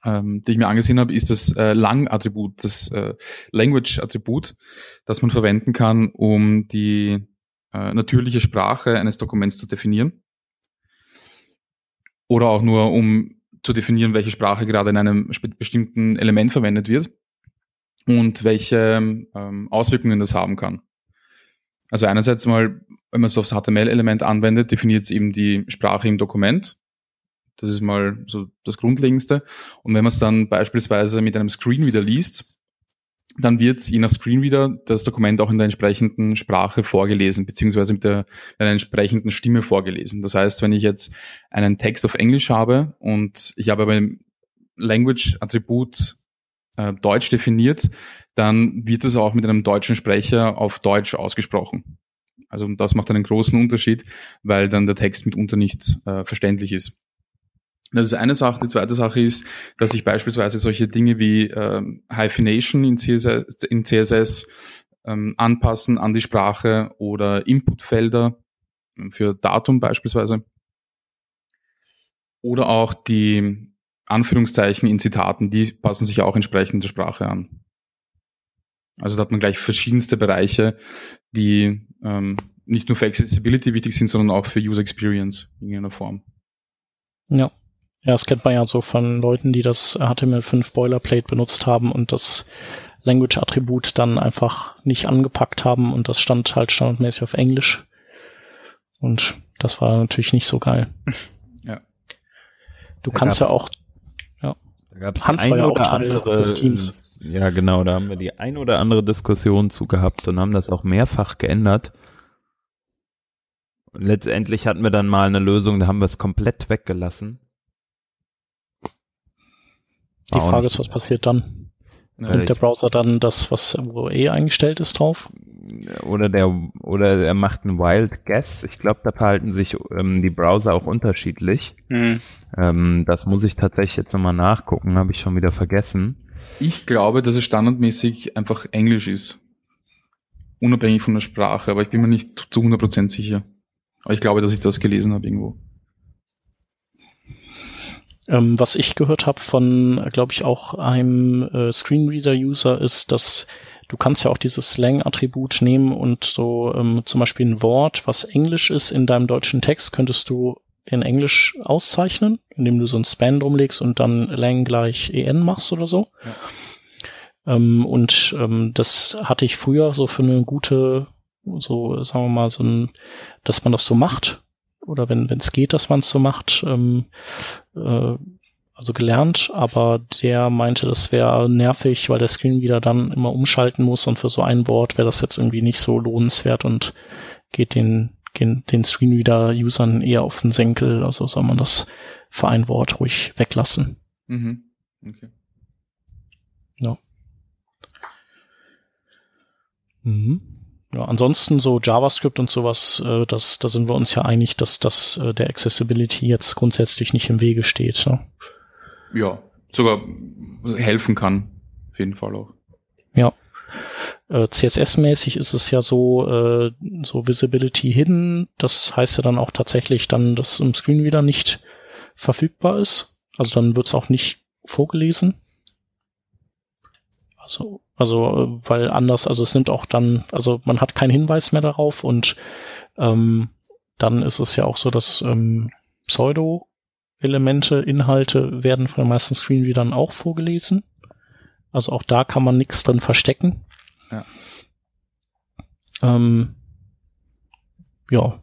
ähm, die ich mir angesehen habe, ist das äh, Lang-Attribut, das äh, Language-Attribut, das man verwenden kann, um die äh, natürliche Sprache eines Dokuments zu definieren. Oder auch nur, um zu definieren, welche Sprache gerade in einem bestimmten Element verwendet wird und welche ähm, Auswirkungen das haben kann. Also einerseits mal, wenn man es aufs HTML-Element anwendet, definiert es eben die Sprache im Dokument. Das ist mal so das Grundlegendste. Und wenn man es dann beispielsweise mit einem Screenreader liest, dann wird je nach Screenreader das Dokument auch in der entsprechenden Sprache vorgelesen, beziehungsweise mit der einer entsprechenden Stimme vorgelesen. Das heißt, wenn ich jetzt einen Text auf Englisch habe und ich habe beim Language-Attribut äh, Deutsch definiert, dann wird es auch mit einem deutschen Sprecher auf Deutsch ausgesprochen. Also das macht einen großen Unterschied, weil dann der Text mitunter nicht äh, verständlich ist. Das ist eine Sache. Die zweite Sache ist, dass ich beispielsweise solche Dinge wie ähm, Hyphenation in CSS, in CSS ähm, anpassen an die Sprache oder Inputfelder ähm, für Datum beispielsweise. Oder auch die Anführungszeichen in Zitaten, die passen sich auch entsprechend der Sprache an. Also da hat man gleich verschiedenste Bereiche, die ähm, nicht nur für Accessibility wichtig sind, sondern auch für User Experience in irgendeiner Form. Ja. Ja, das kennt man ja so von Leuten, die das HTML5 Boilerplate benutzt haben und das Language-Attribut dann einfach nicht angepackt haben und das stand halt standardmäßig auf Englisch. Und das war natürlich nicht so geil. Ja. Du da kannst ja auch, ja. Da gab es ein ja oder andere, ja genau, da haben wir die ein oder andere Diskussion zu gehabt und haben das auch mehrfach geändert. Und letztendlich hatten wir dann mal eine Lösung, da haben wir es komplett weggelassen. Die Frage ist, was passiert dann? Ja, Nimmt der Browser dann das, was wo eh eingestellt ist, drauf? Oder der oder er macht einen Wild Guess. Ich glaube, da verhalten sich ähm, die Browser auch unterschiedlich. Mhm. Ähm, das muss ich tatsächlich jetzt nochmal nachgucken, habe ich schon wieder vergessen. Ich glaube, dass es standardmäßig einfach Englisch ist. Unabhängig von der Sprache, aber ich bin mir nicht zu 100% sicher. Aber ich glaube, dass ich das gelesen habe irgendwo. Ähm, was ich gehört habe von, glaube ich, auch einem äh, Screenreader-User ist, dass du kannst ja auch dieses Slang-Attribut nehmen und so ähm, zum Beispiel ein Wort, was Englisch ist, in deinem deutschen Text könntest du in Englisch auszeichnen, indem du so ein Span drumlegst und dann lang gleich en machst oder so. Ja. Ähm, und ähm, das hatte ich früher so für eine gute, so sagen wir mal, so ein, dass man das so macht oder wenn es geht, dass man es so macht, ähm, äh, also gelernt, aber der meinte, das wäre nervig, weil der Screen wieder dann immer umschalten muss und für so ein Wort wäre das jetzt irgendwie nicht so lohnenswert und geht den, den, den Screenreader-Usern eher auf den Senkel, also soll man das für ein Wort ruhig weglassen. Mhm. Okay. Ja. Mhm. Ja, ansonsten so JavaScript und sowas, äh, das, da sind wir uns ja einig, dass das äh, der Accessibility jetzt grundsätzlich nicht im Wege steht. Ne? Ja, sogar helfen kann, auf jeden Fall auch. Ja. Äh, CSS-mäßig ist es ja so, äh, so Visibility Hidden. Das heißt ja dann auch tatsächlich dann, dass im Screen wieder nicht verfügbar ist. Also dann wird es auch nicht vorgelesen. Also, also, weil anders, also es nimmt auch dann, also man hat keinen Hinweis mehr darauf und ähm, dann ist es ja auch so, dass ähm, Pseudo-Elemente, Inhalte werden von den meisten Screenreadern auch vorgelesen. Also auch da kann man nichts drin verstecken. Ja. Ähm, ja.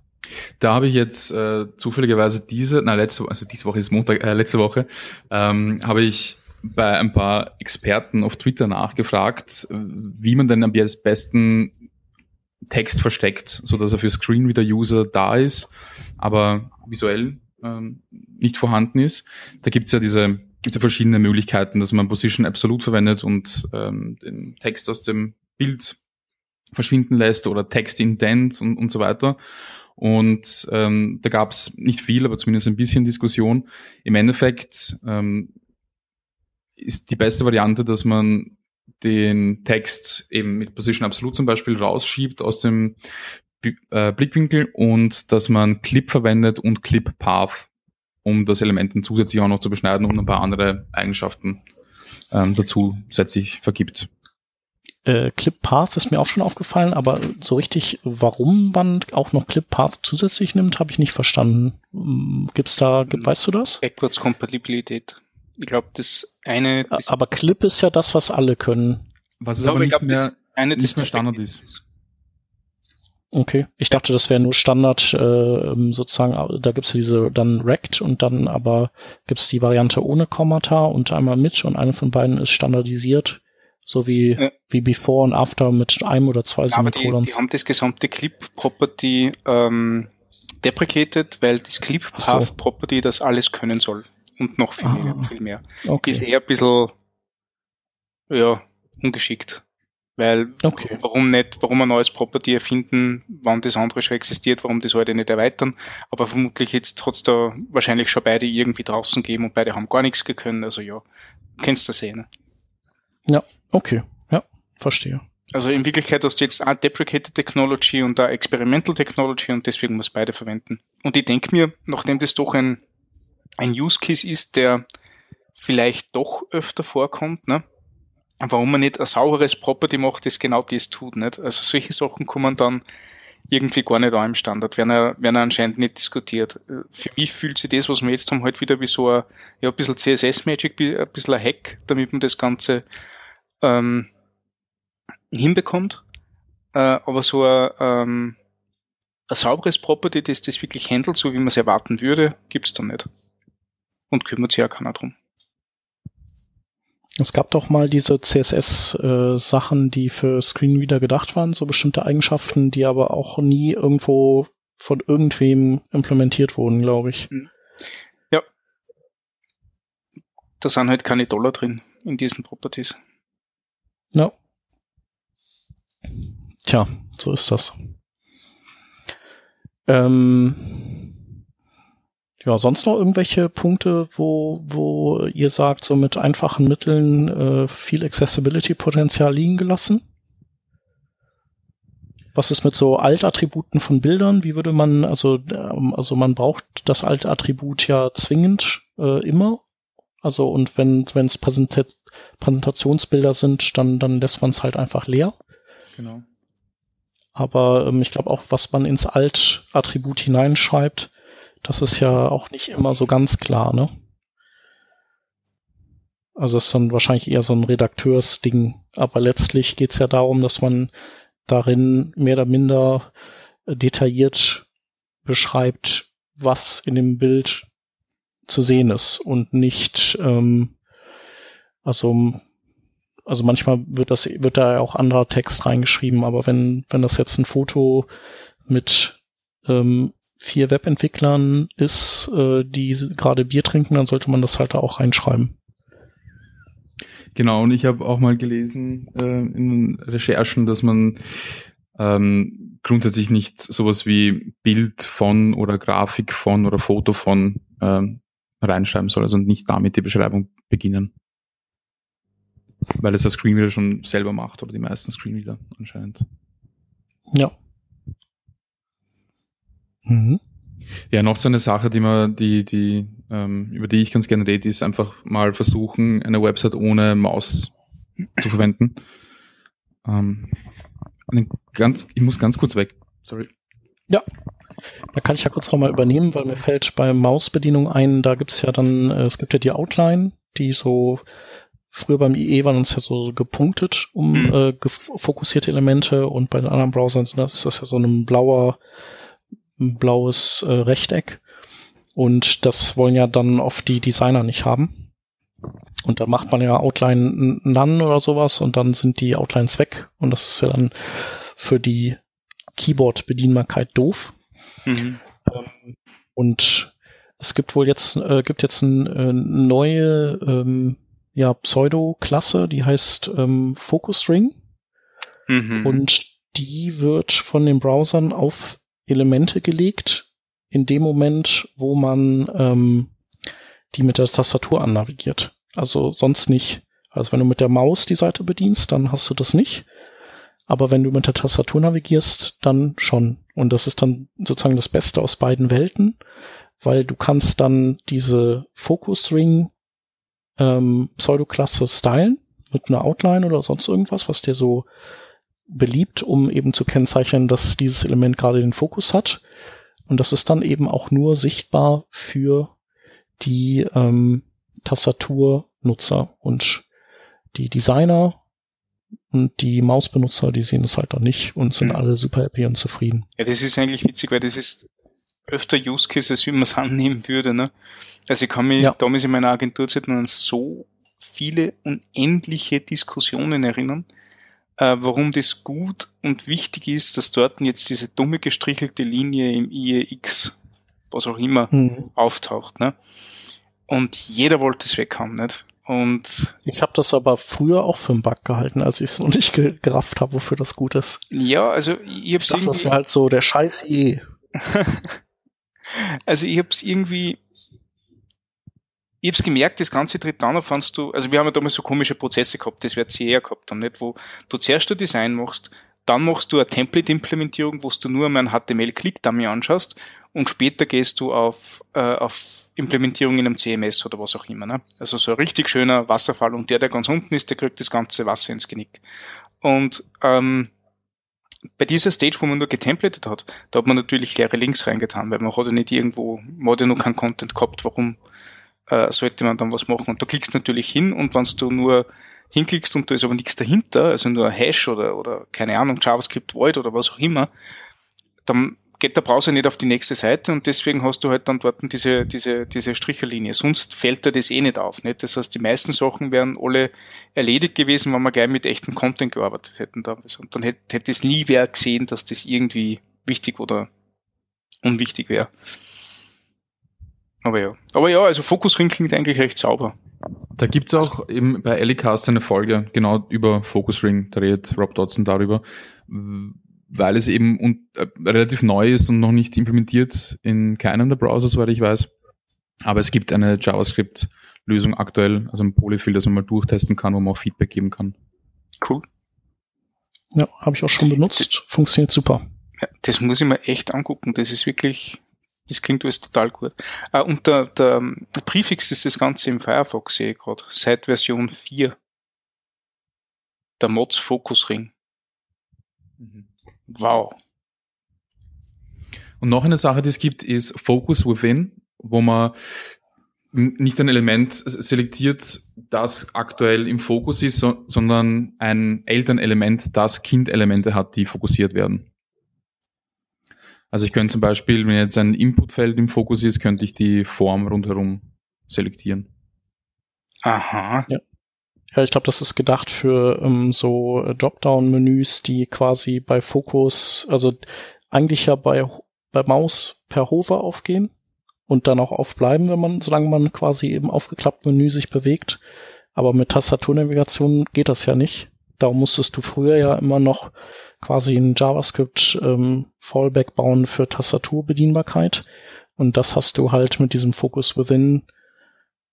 Da habe ich jetzt äh, zufälligerweise diese, na letzte, also diese Woche ist Montag, äh, letzte Woche, ähm, habe ich bei ein paar Experten auf Twitter nachgefragt, wie man denn am besten Text versteckt, so dass er für Screenreader-User da ist, aber visuell ähm, nicht vorhanden ist. Da gibt's ja diese gibt's ja verschiedene Möglichkeiten, dass man Position Absolute verwendet und ähm, den Text aus dem Bild verschwinden lässt oder Text Indent und, und so weiter. Und ähm, da gab's nicht viel, aber zumindest ein bisschen Diskussion. Im Endeffekt ähm, ist die beste Variante, dass man den Text eben mit Position Absolute zum Beispiel rausschiebt aus dem äh, Blickwinkel und dass man Clip verwendet und Clip Path, um das Element dann zusätzlich auch noch zu beschneiden und ein paar andere Eigenschaften ähm, dazu zusätzlich vergibt. Äh, Clip Path ist mir auch schon aufgefallen, aber so richtig, warum man auch noch Clip Path zusätzlich nimmt, habe ich nicht verstanden. Hm, gibt's da, weißt du das? Backwards Kompatibilität. Ich glaube, das eine. Das aber Clip ist ja das, was alle können. Was es aber nicht, glaub, mehr, eine nicht mehr Standard ist. Okay, ich dachte, das wäre nur Standard, äh, sozusagen, da gibt's ja diese dann Rect und dann aber gibt's die Variante ohne Kommata und einmal mit und eine von beiden ist standardisiert, so wie, ja. wie Before und After mit einem oder zwei ja, Semikolons. Die, die haben das gesamte Clip-Property ähm, deprecated, weil das Clip-Path-Property so. das alles können soll und noch viel, mehr, viel mehr. Okay. Ist eher ein bisschen ja, ungeschickt. Weil okay. warum nicht, warum ein neues Property erfinden, wann das andere schon existiert, warum das heute nicht erweitern. Aber vermutlich jetzt hat es da wahrscheinlich schon beide irgendwie draußen gegeben und beide haben gar nichts gekonnt. Also ja, kennst du das eh, ne? Ja, okay. Ja, verstehe. Also in Wirklichkeit hast du jetzt eine Deprecated Technology und eine Experimental Technology und deswegen muss beide verwenden. Und ich denke mir, nachdem das doch ein ein Use Case ist, der vielleicht doch öfter vorkommt, ne? Warum man nicht ein sauberes Property macht, das genau das tut, nicht? Also solche Sachen kommen dann irgendwie gar nicht an im Standard, werden, er, werden er anscheinend nicht diskutiert. Für mich fühlt sich das, was wir jetzt haben, halt wieder wie so ein, ja, ein bisschen CSS-Magic, ein bisschen ein Hack, damit man das Ganze ähm, hinbekommt. Äh, aber so ein, ähm, ein sauberes Property, das das wirklich handelt, so wie man es erwarten würde, gibt's da nicht und kümmert sich ja keiner drum. Es gab doch mal diese CSS-Sachen, äh, die für Screenreader gedacht waren, so bestimmte Eigenschaften, die aber auch nie irgendwo von irgendwem implementiert wurden, glaube ich. Hm. Ja. Da sind halt keine Dollar drin in diesen Properties. Ja. Tja, so ist das. Ähm, ja, sonst noch irgendwelche Punkte, wo, wo ihr sagt, so mit einfachen Mitteln äh, viel Accessibility-Potenzial liegen gelassen? Was ist mit so Altattributen von Bildern? Wie würde man, also, ähm, also man braucht das Altattribut ja zwingend äh, immer. Also und wenn wenn es Präsentat Präsentationsbilder sind, dann dann lässt man es halt einfach leer. Genau. Aber ähm, ich glaube auch, was man ins Alt-Attribut hineinschreibt, das ist ja auch nicht immer so ganz klar, ne? Also ist dann wahrscheinlich eher so ein Redakteursding. Aber letztlich geht es ja darum, dass man darin mehr oder minder detailliert beschreibt, was in dem Bild zu sehen ist und nicht, ähm, also also manchmal wird das, wird da auch anderer Text reingeschrieben, aber wenn, wenn das jetzt ein Foto mit ähm, vier Webentwicklern ist, äh, die gerade Bier trinken, dann sollte man das halt da auch reinschreiben. Genau, und ich habe auch mal gelesen äh, in Recherchen, dass man ähm, grundsätzlich nicht sowas wie Bild von oder Grafik von oder Foto von ähm, reinschreiben soll, also nicht damit die Beschreibung beginnen. Weil es der Screenreader schon selber macht oder die meisten Screenreader anscheinend. Ja. Mhm. Ja, noch so eine Sache, die man, die, die, ähm, über die ich ganz gerne rede, ist einfach mal versuchen, eine Website ohne Maus zu verwenden. Ähm, ganz, ich muss ganz kurz weg. Sorry. Ja. Da kann ich ja kurz nochmal übernehmen, weil mir fällt bei Mausbedienung ein, da gibt's ja dann, äh, es gibt ja die Outline, die so Früher beim IE waren uns ja so gepunktet um mhm. äh, fokussierte Elemente und bei den anderen Browsern ist das ja so ein blauer, ein blaues äh, Rechteck. Und das wollen ja dann oft die Designer nicht haben. Und da macht man ja Outline None oder sowas und dann sind die Outlines weg. Und das ist ja dann für die Keyboard-Bedienbarkeit doof. Mhm. Ähm, und es gibt wohl jetzt, äh, gibt jetzt ein, äh, neue ähm, ja, Pseudo-Klasse, die heißt ähm, Focus Ring. Mhm. Und die wird von den Browsern auf Elemente gelegt, in dem Moment, wo man ähm, die mit der Tastatur annavigiert. Also sonst nicht. Also wenn du mit der Maus die Seite bedienst, dann hast du das nicht. Aber wenn du mit der Tastatur navigierst, dann schon. Und das ist dann sozusagen das Beste aus beiden Welten, weil du kannst dann diese Focus Ring ähm, Pseudoklasse stylen mit einer Outline oder sonst irgendwas, was dir so beliebt, um eben zu kennzeichnen, dass dieses Element gerade den Fokus hat. Und das ist dann eben auch nur sichtbar für die ähm, Tastaturnutzer und die Designer und die Mausbenutzer, die sehen das halt dann nicht und sind mhm. alle super happy und zufrieden. Ja, das ist eigentlich witzig, weil das ist öfter Use Cases, wie man es annehmen würde. Ne? Also ich kann mich ja. damals in meiner Agenturzeit an so viele unendliche Diskussionen erinnern, äh, warum das gut und wichtig ist, dass dort jetzt diese dumme gestrichelte Linie im IEX, was auch immer, mhm. auftaucht. Ne? Und jeder wollte es weg haben, nicht? Und ich habe das aber früher auch für einen Bug gehalten, als ich es noch nicht gerafft habe, wofür das gut ist. Ja, also ich habe irgendwie... Das wäre halt so der Scheiß IE. Also ich habe es irgendwie, ich habe gemerkt, das Ganze tritt dann auf, wenn du, also wir haben ja damals so komische Prozesse gehabt, das wir CR gehabt haben, nicht, wo du zuerst ein Design machst, dann machst du eine Template-Implementierung, wo du nur einmal einen HTML-Click-Dummy anschaust und später gehst du auf, äh, auf Implementierung in einem CMS oder was auch immer. Ne? Also so ein richtig schöner Wasserfall und der, der ganz unten ist, der kriegt das ganze Wasser ins Genick. Und ähm, bei dieser Stage, wo man nur getemplated hat, da hat man natürlich leere Links reingetan, weil man hat ja nicht irgendwo, man hat ja noch keinen Content gehabt, warum äh, sollte man dann was machen. Und da klickst natürlich hin und wenn du nur hinklickst und da ist aber nichts dahinter, also nur Hash oder, oder keine Ahnung, JavaScript Void oder was auch immer, dann geht der Browser nicht auf die nächste Seite und deswegen hast du halt dann dort diese, diese, diese Stricherlinie. Sonst fällt dir das eh nicht auf. Nicht? Das heißt, die meisten Sachen wären alle erledigt gewesen, wenn wir gleich mit echtem Content gearbeitet hätten. Und dann hätte, hätte es nie wer gesehen, dass das irgendwie wichtig oder unwichtig wäre. Aber ja. Aber ja, also Fokusring klingt eigentlich recht sauber. Da gibt's auch eben bei Ellicast eine Folge genau über Focus Ring, da redet Rob Dodson darüber, weil es eben un äh, relativ neu ist und noch nicht implementiert in keinem der Browser, soweit ich weiß. Aber es gibt eine JavaScript-Lösung aktuell, also ein Polyfill, das man mal durchtesten kann, wo man auch Feedback geben kann. Cool. Ja, habe ich auch schon benutzt. Funktioniert super. Ja, das muss ich mir echt angucken. Das ist wirklich, das klingt alles total gut. Uh, und der, der, der Prefix ist das Ganze im Firefox, sehe ich gerade. Seit Version 4. Der Mods Focus Ring. Mhm. Wow. Und noch eine Sache, die es gibt, ist Focus Within, wo man nicht ein Element selektiert, das aktuell im Fokus ist, so, sondern ein Elternelement, das Kindelemente hat, die fokussiert werden. Also ich könnte zum Beispiel, wenn jetzt ein Inputfeld im Fokus ist, könnte ich die Form rundherum selektieren. Aha. Ja. Ja, ich glaube, das ist gedacht für ähm, so Dropdown-Menüs, die quasi bei Fokus, also eigentlich ja bei, bei Maus per Hover aufgehen und dann auch aufbleiben, wenn man, solange man quasi im aufgeklappten Menü sich bewegt. Aber mit Tastaturnavigation geht das ja nicht. Darum musstest du früher ja immer noch quasi ein JavaScript ähm, Fallback bauen für Tastaturbedienbarkeit. Und das hast du halt mit diesem Focus Within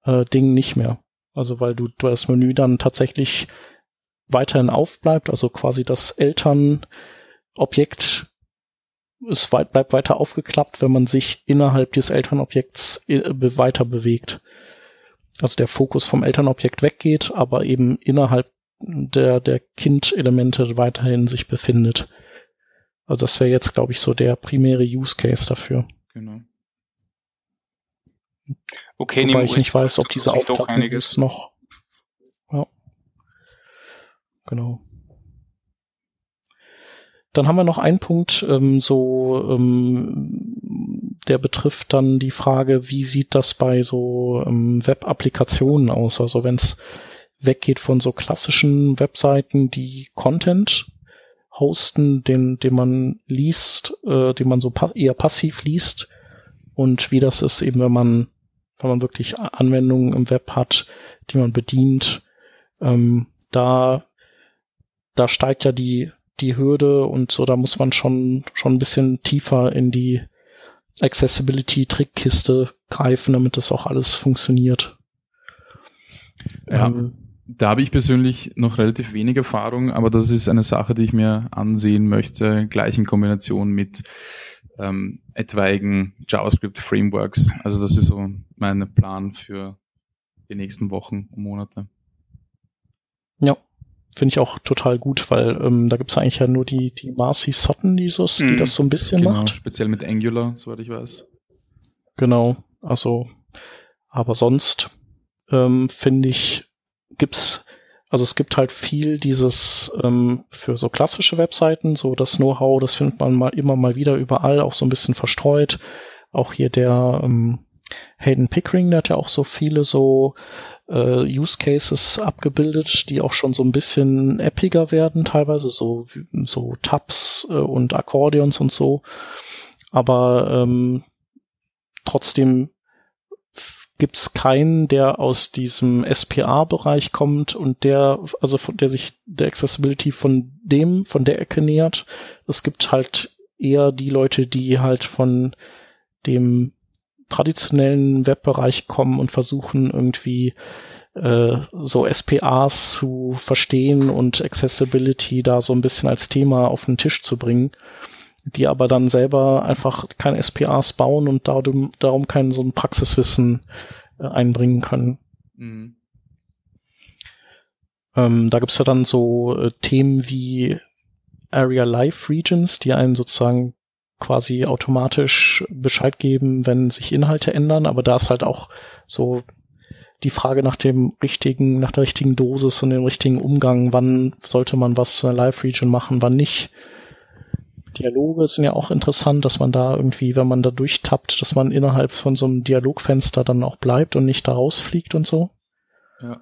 äh, Ding nicht mehr. Also weil du, du das Menü dann tatsächlich weiterhin aufbleibt, also quasi das Elternobjekt es weit, bleibt weiter aufgeklappt, wenn man sich innerhalb des Elternobjekts äh, weiter bewegt. Also der Fokus vom Elternobjekt weggeht, aber eben innerhalb der, der Kind-Elemente weiterhin sich befindet. Also das wäre jetzt, glaube ich, so der primäre Use Case dafür. Genau. Okay, Wobei ich nicht weiß, ob diese Aufklappung ist noch. Ja. Genau. Dann haben wir noch einen Punkt, ähm, so ähm, der betrifft dann die Frage, wie sieht das bei so ähm, Web-Applikationen aus? Also wenn es weggeht von so klassischen Webseiten, die Content hosten, den, den man liest, äh, den man so pa eher passiv liest und wie das ist eben, wenn man, wenn man wirklich Anwendungen im Web hat, die man bedient, ähm, da, da steigt ja die die Hürde und so, da muss man schon, schon ein bisschen tiefer in die Accessibility-Trickkiste greifen, damit das auch alles funktioniert. Ja, ähm, da habe ich persönlich noch relativ wenig Erfahrung, aber das ist eine Sache, die ich mir ansehen möchte, gleich in Kombination mit ähm, etwaigen JavaScript-Frameworks. Also das ist so mein Plan für die nächsten Wochen und Monate. Ja, Finde ich auch total gut, weil ähm, da gibt's eigentlich ja nur die, die Marcy Sutton, die, so, die mhm. das so ein bisschen genau, macht. Speziell mit Angular, soweit ich weiß. Genau, also, aber sonst ähm, finde ich, gibt's, also es gibt halt viel dieses ähm, für so klassische Webseiten, so das Know-how, das findet man mal immer mal wieder überall, auch so ein bisschen verstreut. Auch hier der ähm, Hayden Pickering, der hat ja auch so viele so äh, Use Cases abgebildet, die auch schon so ein bisschen appiger werden, teilweise so, so Tabs äh, und Akkordeons und so. Aber ähm, trotzdem gibt's keinen, der aus diesem SPA-Bereich kommt und der, also von der sich der Accessibility von dem, von der Ecke nähert. Es gibt halt eher die Leute, die halt von dem traditionellen Webbereich kommen und versuchen irgendwie äh, so SPAs zu verstehen und Accessibility da so ein bisschen als Thema auf den Tisch zu bringen, die aber dann selber einfach keine SPAs bauen und darum, darum kein so ein Praxiswissen äh, einbringen können. Mhm. Ähm, da gibt's ja dann so äh, Themen wie Area Life Regions, die einem sozusagen quasi automatisch Bescheid geben, wenn sich Inhalte ändern, aber da ist halt auch so die Frage nach dem richtigen, nach der richtigen Dosis und dem richtigen Umgang, wann sollte man was zur Live-Region machen, wann nicht. Dialoge sind ja auch interessant, dass man da irgendwie, wenn man da durchtappt, dass man innerhalb von so einem Dialogfenster dann auch bleibt und nicht da rausfliegt und so. Ja.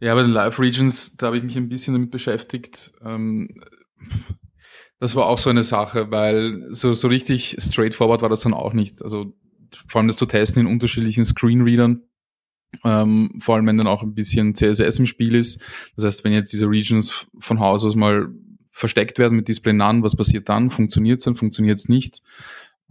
Ja, bei den Live Regions, da habe ich mich ein bisschen damit beschäftigt. Ähm, Das war auch so eine Sache, weil so, so richtig straightforward war das dann auch nicht. Also vor allem das zu testen in unterschiedlichen Screenreadern, ähm, vor allem wenn dann auch ein bisschen CSS im Spiel ist. Das heißt, wenn jetzt diese Regions von Haus aus mal versteckt werden mit None, was passiert dann? Funktioniert es dann? Funktioniert es nicht?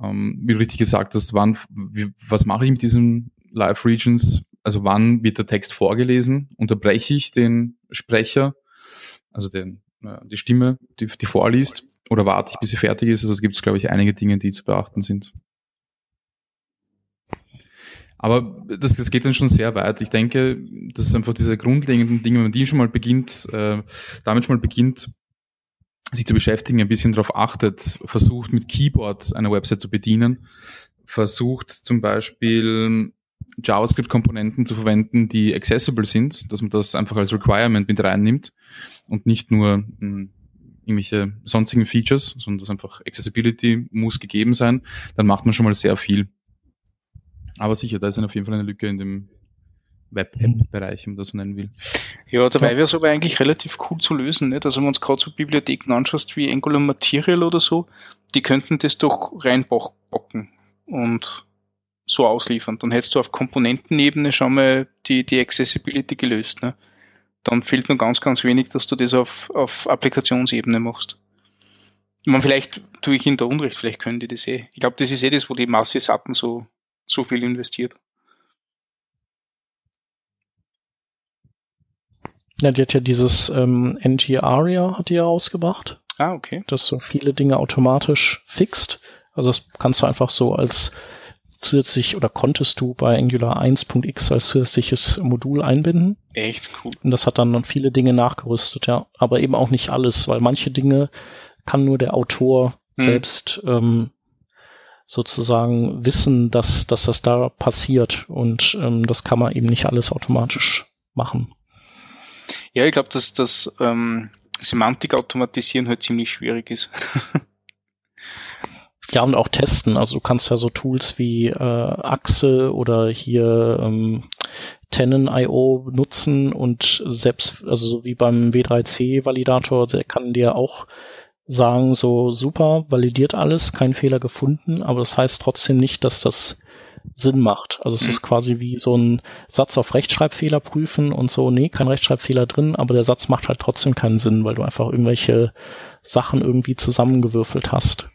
Ähm, wie du richtig gesagt hast, wann, wie, was mache ich mit diesen Live Regions? Also wann wird der Text vorgelesen? Unterbreche ich den Sprecher, also den, äh, die Stimme, die, die vorliest, oder warte ich, bis sie fertig ist? Also es gibt, glaube ich, einige Dinge, die zu beachten sind. Aber das, das geht dann schon sehr weit. Ich denke, das ist einfach diese grundlegenden Dinge, wenn man die schon mal beginnt, äh, damit schon mal beginnt, sich zu beschäftigen, ein bisschen darauf achtet, versucht mit Keyboard eine Website zu bedienen, versucht zum Beispiel JavaScript-Komponenten zu verwenden, die accessible sind, dass man das einfach als Requirement mit reinnimmt und nicht nur hm, irgendwelche sonstigen Features, sondern dass einfach Accessibility muss gegeben sein, dann macht man schon mal sehr viel. Aber sicher, da ist auf jeden Fall eine Lücke in dem Web-App-Bereich, wenn man das so nennen will. Ja, dabei wäre es aber eigentlich relativ cool zu lösen. Nicht? Also wenn man uns gerade so Bibliotheken anschaust wie Angular Material oder so, die könnten das doch reinbocken und so ausliefern. Dann hättest du auf Komponentenebene schon mal die, die Accessibility gelöst. Ne? Dann fehlt nur ganz, ganz wenig, dass du das auf, auf Applikationsebene machst. Ich meine, vielleicht tue ich ihnen da Unrecht, vielleicht können die das eh. Ich glaube, das ist eh das, wo die Masse Satten so, so viel investiert. Ja, die hat ja dieses ähm, NG-Aria hat die ja rausgebracht. Ah, okay. Das so viele Dinge automatisch fixt. Also das kannst du einfach so als zusätzlich oder konntest du bei Angular 1.x als zusätzliches Modul einbinden. Echt cool. Und das hat dann viele Dinge nachgerüstet, ja. Aber eben auch nicht alles, weil manche Dinge kann nur der Autor hm. selbst ähm, sozusagen wissen, dass, dass das da passiert. Und ähm, das kann man eben nicht alles automatisch machen. Ja, ich glaube, dass das ähm, Semantik automatisieren halt ziemlich schwierig ist. ja, und auch testen. Also du kannst ja so Tools wie äh, Axel oder hier ähm, Tenon.io nutzen und selbst, also so wie beim W3C-Validator, der kann dir auch sagen, so super, validiert alles, kein Fehler gefunden, aber das heißt trotzdem nicht, dass das Sinn macht. Also es mhm. ist quasi wie so ein Satz auf Rechtschreibfehler prüfen und so, nee, kein Rechtschreibfehler drin, aber der Satz macht halt trotzdem keinen Sinn, weil du einfach irgendwelche Sachen irgendwie zusammengewürfelt hast.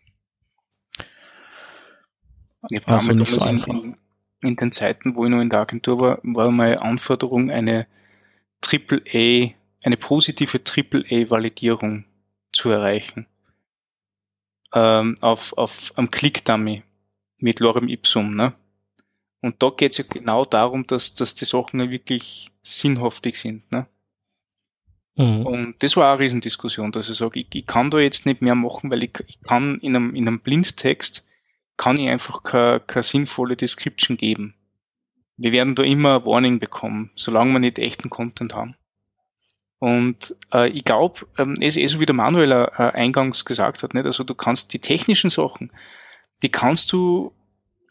Ja, also nicht so einfach. In, in, den Zeiten, wo ich noch in der Agentur war, war meine Anforderung eine Triple A, eine positive Triple A Validierung zu erreichen. Ähm, auf, auf am Click-Dummy mit Lorem Ipsum, ne? Und da geht es ja genau darum, dass, dass die Sachen wirklich sinnhaftig sind. Ne? Mhm. Und das war auch eine Riesendiskussion, dass ich sage, ich, ich kann da jetzt nicht mehr machen, weil ich, ich kann in einem, in einem Blindtext kann ich einfach keine, keine sinnvolle Description geben. Wir werden da immer ein Warning bekommen, solange wir nicht echten Content haben. Und äh, ich glaube, ähm, es ist eh so wie der Manuel äh, eingangs gesagt hat, nicht? also du kannst die technischen Sachen, die kannst du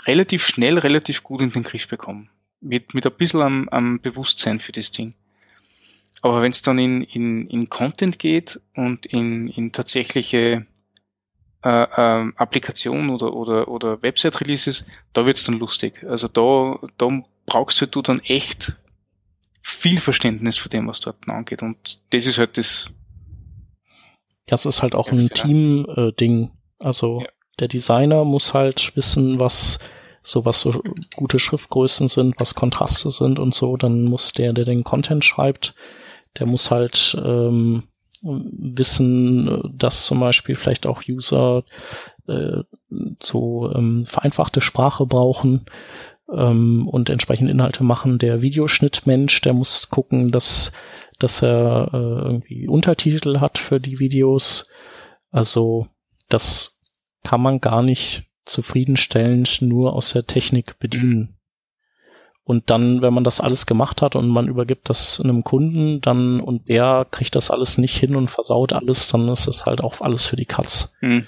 relativ schnell, relativ gut in den Griff bekommen. Mit, mit ein bisschen am, am Bewusstsein für das Ding. Aber wenn es dann in, in, in Content geht und in, in tatsächliche äh, äh, Applikationen oder, oder, oder Website-Releases, da wird's dann lustig. Also da, da brauchst du dann echt viel Verständnis für dem, was dort angeht. Und das ist halt das. Das ist halt auch ein Team-Ding. Äh, also ja. der Designer muss halt wissen, was so was so gute Schriftgrößen sind, was Kontraste sind und so, dann muss der, der den Content schreibt, der muss halt ähm, wissen, dass zum Beispiel vielleicht auch User äh, so ähm, vereinfachte Sprache brauchen ähm, und entsprechende Inhalte machen. Der Videoschnittmensch, der muss gucken, dass dass er äh, irgendwie Untertitel hat für die Videos. Also das kann man gar nicht zufriedenstellend nur aus der Technik bedienen. Und dann, wenn man das alles gemacht hat und man übergibt das einem Kunden, dann und der kriegt das alles nicht hin und versaut alles, dann ist das halt auch alles für die Katz. Mhm.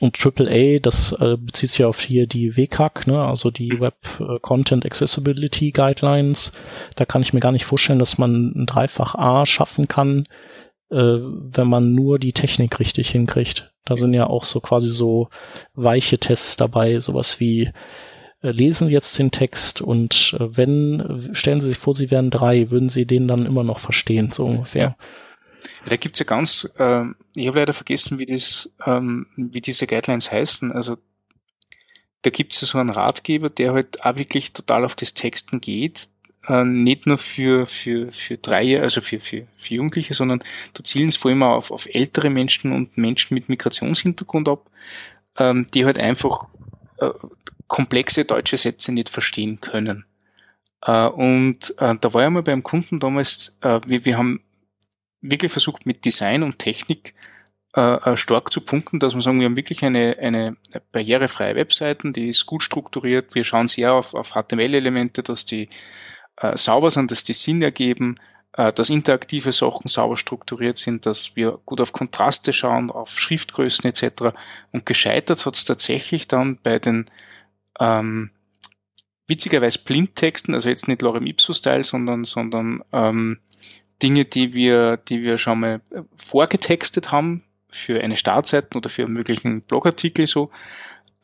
Und AAA, das äh, bezieht sich auf hier die WCAG, ne, also die mhm. Web äh, Content Accessibility Guidelines. Da kann ich mir gar nicht vorstellen, dass man ein Dreifach A schaffen kann, äh, wenn man nur die Technik richtig hinkriegt. Da sind ja auch so quasi so weiche Tests dabei, sowas wie äh, lesen jetzt den Text und äh, wenn, stellen Sie sich vor, Sie wären drei, würden Sie den dann immer noch verstehen, so ungefähr. Ja, da gibt's ja ganz, äh, ich habe leider vergessen, wie das, ähm, wie diese Guidelines heißen. Also da gibt's ja so einen Ratgeber, der halt auch wirklich total auf das Texten geht. Äh, nicht nur für, für, für drei, also für, für, für Jugendliche, sondern du zielst vor allem auf, auf ältere Menschen und Menschen mit Migrationshintergrund ab, ähm, die halt einfach äh, komplexe deutsche Sätze nicht verstehen können. Äh, und äh, da war ja mal beim Kunden damals, äh, wir, wir haben wirklich versucht mit Design und Technik äh, stark zu punkten, dass wir sagen, wir haben wirklich eine, eine barrierefreie Webseiten, die ist gut strukturiert. Wir schauen sehr auf, auf HTML-Elemente, dass die äh, sauber sind, dass die Sinn ergeben, äh, dass interaktive Sachen sauber strukturiert sind, dass wir gut auf Kontraste schauen, auf Schriftgrößen etc. Und gescheitert hat es tatsächlich dann bei den ähm, witzigerweise Blindtexten, also jetzt nicht Lorem Ipso-Style, sondern, sondern ähm, Dinge, die wir, die wir schon mal vorgetextet haben für eine Startseite oder für einen möglichen Blogartikel so,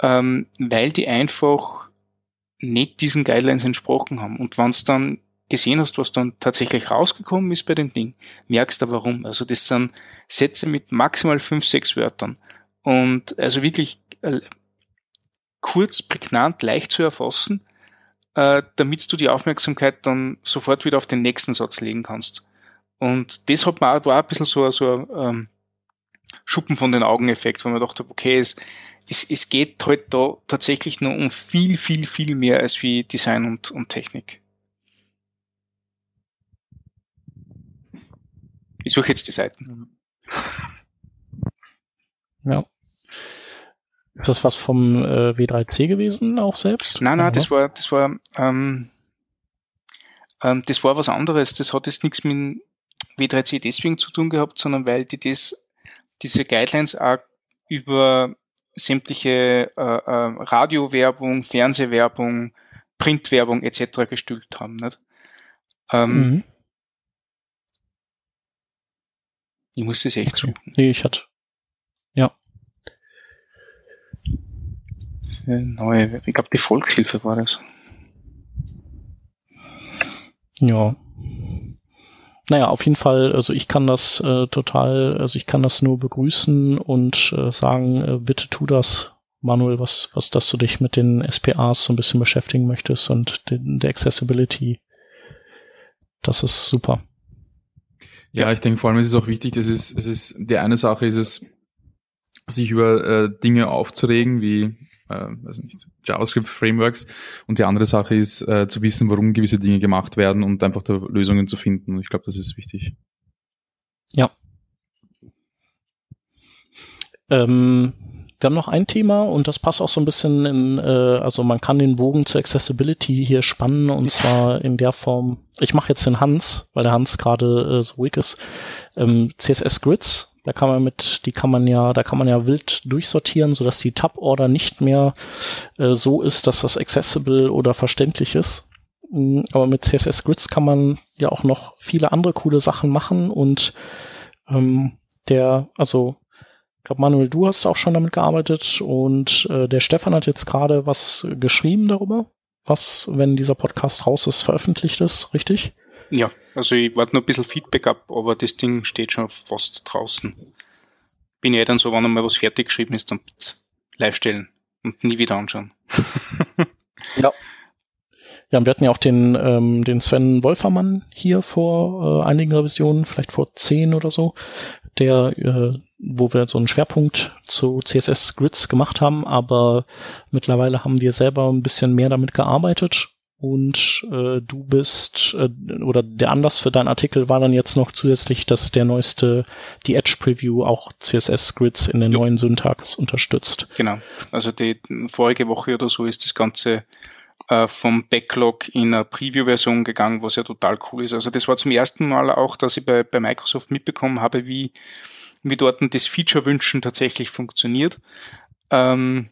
ähm, weil die einfach nicht diesen Guidelines entsprochen haben. Und wenn es dann gesehen hast, was dann tatsächlich rausgekommen ist bei dem Ding, merkst du warum. Also das sind Sätze mit maximal fünf, sechs Wörtern. Und also wirklich äh, kurz, prägnant, leicht zu erfassen, äh, damit du die Aufmerksamkeit dann sofort wieder auf den nächsten Satz legen kannst. Und das hat man auch, war ein bisschen so, so ein ähm, Schuppen von den Augen-Effekt, wo man dachte, okay, es, es, es geht halt da tatsächlich nur um viel, viel, viel mehr als wie Design und, und Technik. Ich suche jetzt die Seiten. Ja. Ist das was vom äh, W3C gewesen auch selbst? Nein, nein, das war, das war, ähm, ähm, das war was anderes. Das hat jetzt nichts mit W3C deswegen zu tun gehabt, sondern weil die das, diese Guidelines auch über sämtliche äh, äh, Radiowerbung, Fernsehwerbung, Printwerbung etc. gestülpt haben. Nicht? Ähm, mhm. Ich muss das echt suchen. Nee, ich hatte. Ja. Neue, ich glaube, die Volkshilfe war das. Ja. Naja, auf jeden Fall, also ich kann das äh, total, also ich kann das nur begrüßen und äh, sagen, äh, bitte tu das, Manuel, was, was, dass du dich mit den SPAs so ein bisschen beschäftigen möchtest und den, der Accessibility. Das ist super. Ja, ich denke vor allem ist es auch wichtig, dass es, es ist, die eine Sache ist es, sich über äh, Dinge aufzuregen, wie äh, weiß nicht, JavaScript-Frameworks. Und die andere Sache ist, äh, zu wissen, warum gewisse Dinge gemacht werden und einfach da Lösungen zu finden. Ich glaube, das ist wichtig. Ja. Ähm, wir haben noch ein Thema und das passt auch so ein bisschen in, äh, also man kann den Bogen zur Accessibility hier spannen und zwar in der Form, ich mache jetzt den Hans, weil der Hans gerade äh, so ruhig ist, ähm, CSS Grids da kann man mit, die kann man ja, da kann man ja wild durchsortieren, sodass die Tab-Order nicht mehr äh, so ist, dass das accessible oder verständlich ist. Mm, aber mit CSS Grids kann man ja auch noch viele andere coole Sachen machen und ähm, der, also glaube, Manuel, du hast auch schon damit gearbeitet und äh, der Stefan hat jetzt gerade was geschrieben darüber, was, wenn dieser Podcast raus ist, veröffentlicht ist, richtig? Ja, also ich warte nur ein bisschen Feedback ab, aber das Ding steht schon fast draußen. Bin ja dann so, wenn einmal was fertig geschrieben ist, dann live stellen und nie wieder anschauen. ja. Ja, wir hatten ja auch den, ähm, den Sven Wolfermann hier vor äh, einigen Revisionen, vielleicht vor zehn oder so, der, äh, wo wir so einen Schwerpunkt zu CSS Grids gemacht haben, aber mittlerweile haben wir selber ein bisschen mehr damit gearbeitet und äh, du bist äh, oder der Anlass für deinen Artikel war dann jetzt noch zusätzlich, dass der neueste die Edge Preview auch CSS Grids in der ja. neuen Syntax unterstützt. Genau. Also die vorige Woche oder so ist das Ganze äh, vom Backlog in eine Preview-Version gegangen, was ja total cool ist. Also das war zum ersten Mal auch, dass ich bei, bei Microsoft mitbekommen habe, wie wie dort das Feature-Wünschen tatsächlich funktioniert. Ähm,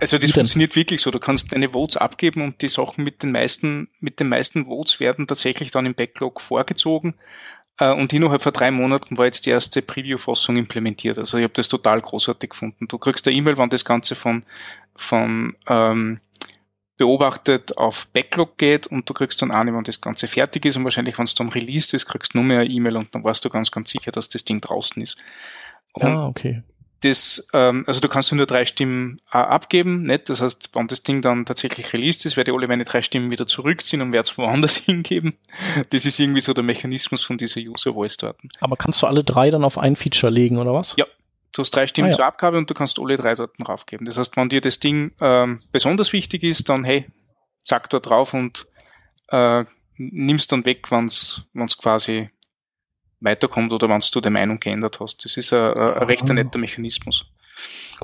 also das funktioniert wirklich so. Du kannst deine Votes abgeben und die Sachen mit den meisten, mit den meisten Votes werden tatsächlich dann im Backlog vorgezogen. Äh, und innerhalb von drei Monaten war jetzt die erste Preview-Fassung implementiert. Also ich habe das total großartig gefunden. Du kriegst eine E-Mail, wann das Ganze von, von ähm, beobachtet auf Backlog geht und du kriegst dann eine, wenn das Ganze fertig ist und wahrscheinlich, wenn es dann released ist, kriegst du nur mehr E-Mail und dann warst du ganz, ganz sicher, dass das Ding draußen ist. Und ah, okay. Das, ähm, also du kannst nur drei Stimmen äh, abgeben, nicht? Das heißt, wenn das Ding dann tatsächlich released ist, werde ich alle meine drei Stimmen wieder zurückziehen und werde es woanders hingeben. Das ist irgendwie so der Mechanismus von dieser User Voice Daten. Aber kannst du alle drei dann auf ein Feature legen, oder was? Ja, Du hast drei Stimmen ah, ja. zur Abgabe und du kannst alle drei dort draufgeben. Das heißt, wenn dir das Ding ähm, besonders wichtig ist, dann hey, zack dort drauf und äh, nimmst dann weg, wenn es quasi weiterkommt oder wenn du die Meinung geändert hast. Das ist ein, ein recht netter Mechanismus.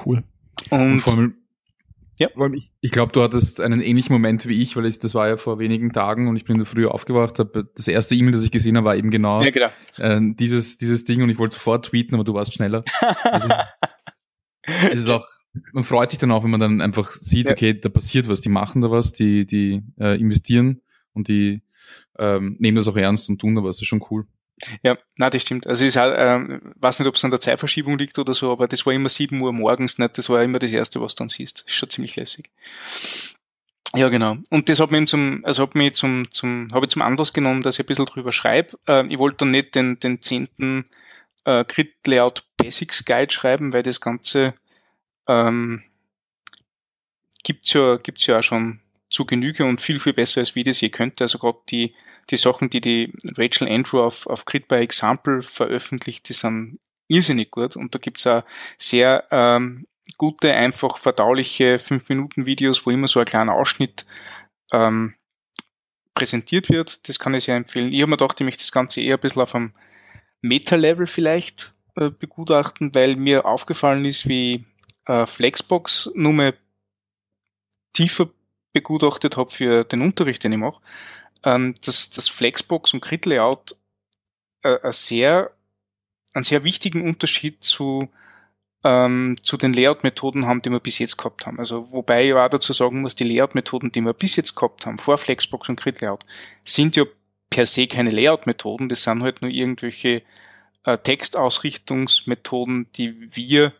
Cool. Und, und ja. Ich, glaube, du hattest einen ähnlichen Moment wie ich, weil ich, das war ja vor wenigen Tagen und ich bin früher aufgewacht, habe das erste E-Mail, das ich gesehen habe, war eben genau, ja, genau. Äh, dieses, dieses Ding und ich wollte sofort tweeten, aber du warst schneller. es, ist, es ist auch, man freut sich dann auch, wenn man dann einfach sieht, ja. okay, da passiert was, die machen da was, die, die äh, investieren und die ähm, nehmen das auch ernst und tun da was, das ist schon cool. Ja, na, das stimmt. Also ich äh, weiß nicht, ob es an der Zeitverschiebung liegt oder so, aber das war immer sieben Uhr morgens, nicht? Das war immer das Erste, was du dann siehst. ist schon ziemlich lässig. Ja, genau. Und das hat mich zum, also hat mich zum, zum, habe ich zum Anlass genommen, dass ich ein bisschen drüber schreibe. Äh, ich wollte dann nicht den, den zehnten äh, Grid Layout Basics Guide schreiben, weil das Ganze ähm, gibt's ja, gibt's ja auch schon zu Genüge und viel, viel besser, als wie das je könnte. Also gerade die, die Sachen, die die Rachel Andrew auf, auf Grid by Example veröffentlicht, die sind irrsinnig gut. Und da gibt's auch sehr ähm, gute, einfach verdauliche 5-Minuten-Videos, wo immer so ein kleiner Ausschnitt ähm, präsentiert wird. Das kann ich sehr empfehlen. Ich habe mir gedacht, ich möchte das Ganze eher ein bisschen auf einem Meta-Level vielleicht äh, begutachten, weil mir aufgefallen ist, wie äh, Flexbox nur mehr tiefer begutachtet habe für den Unterricht, den ich mache, ähm, dass das Flexbox und Grid Layout äh, sehr, einen sehr wichtigen Unterschied zu, ähm, zu den Layout-Methoden haben, die wir bis jetzt gehabt haben. Also wobei ich auch dazu sagen muss, die Layout-Methoden, die wir bis jetzt gehabt haben, vor Flexbox und Grid Layout, sind ja per se keine Layout-Methoden, das sind halt nur irgendwelche äh, Textausrichtungsmethoden, die wir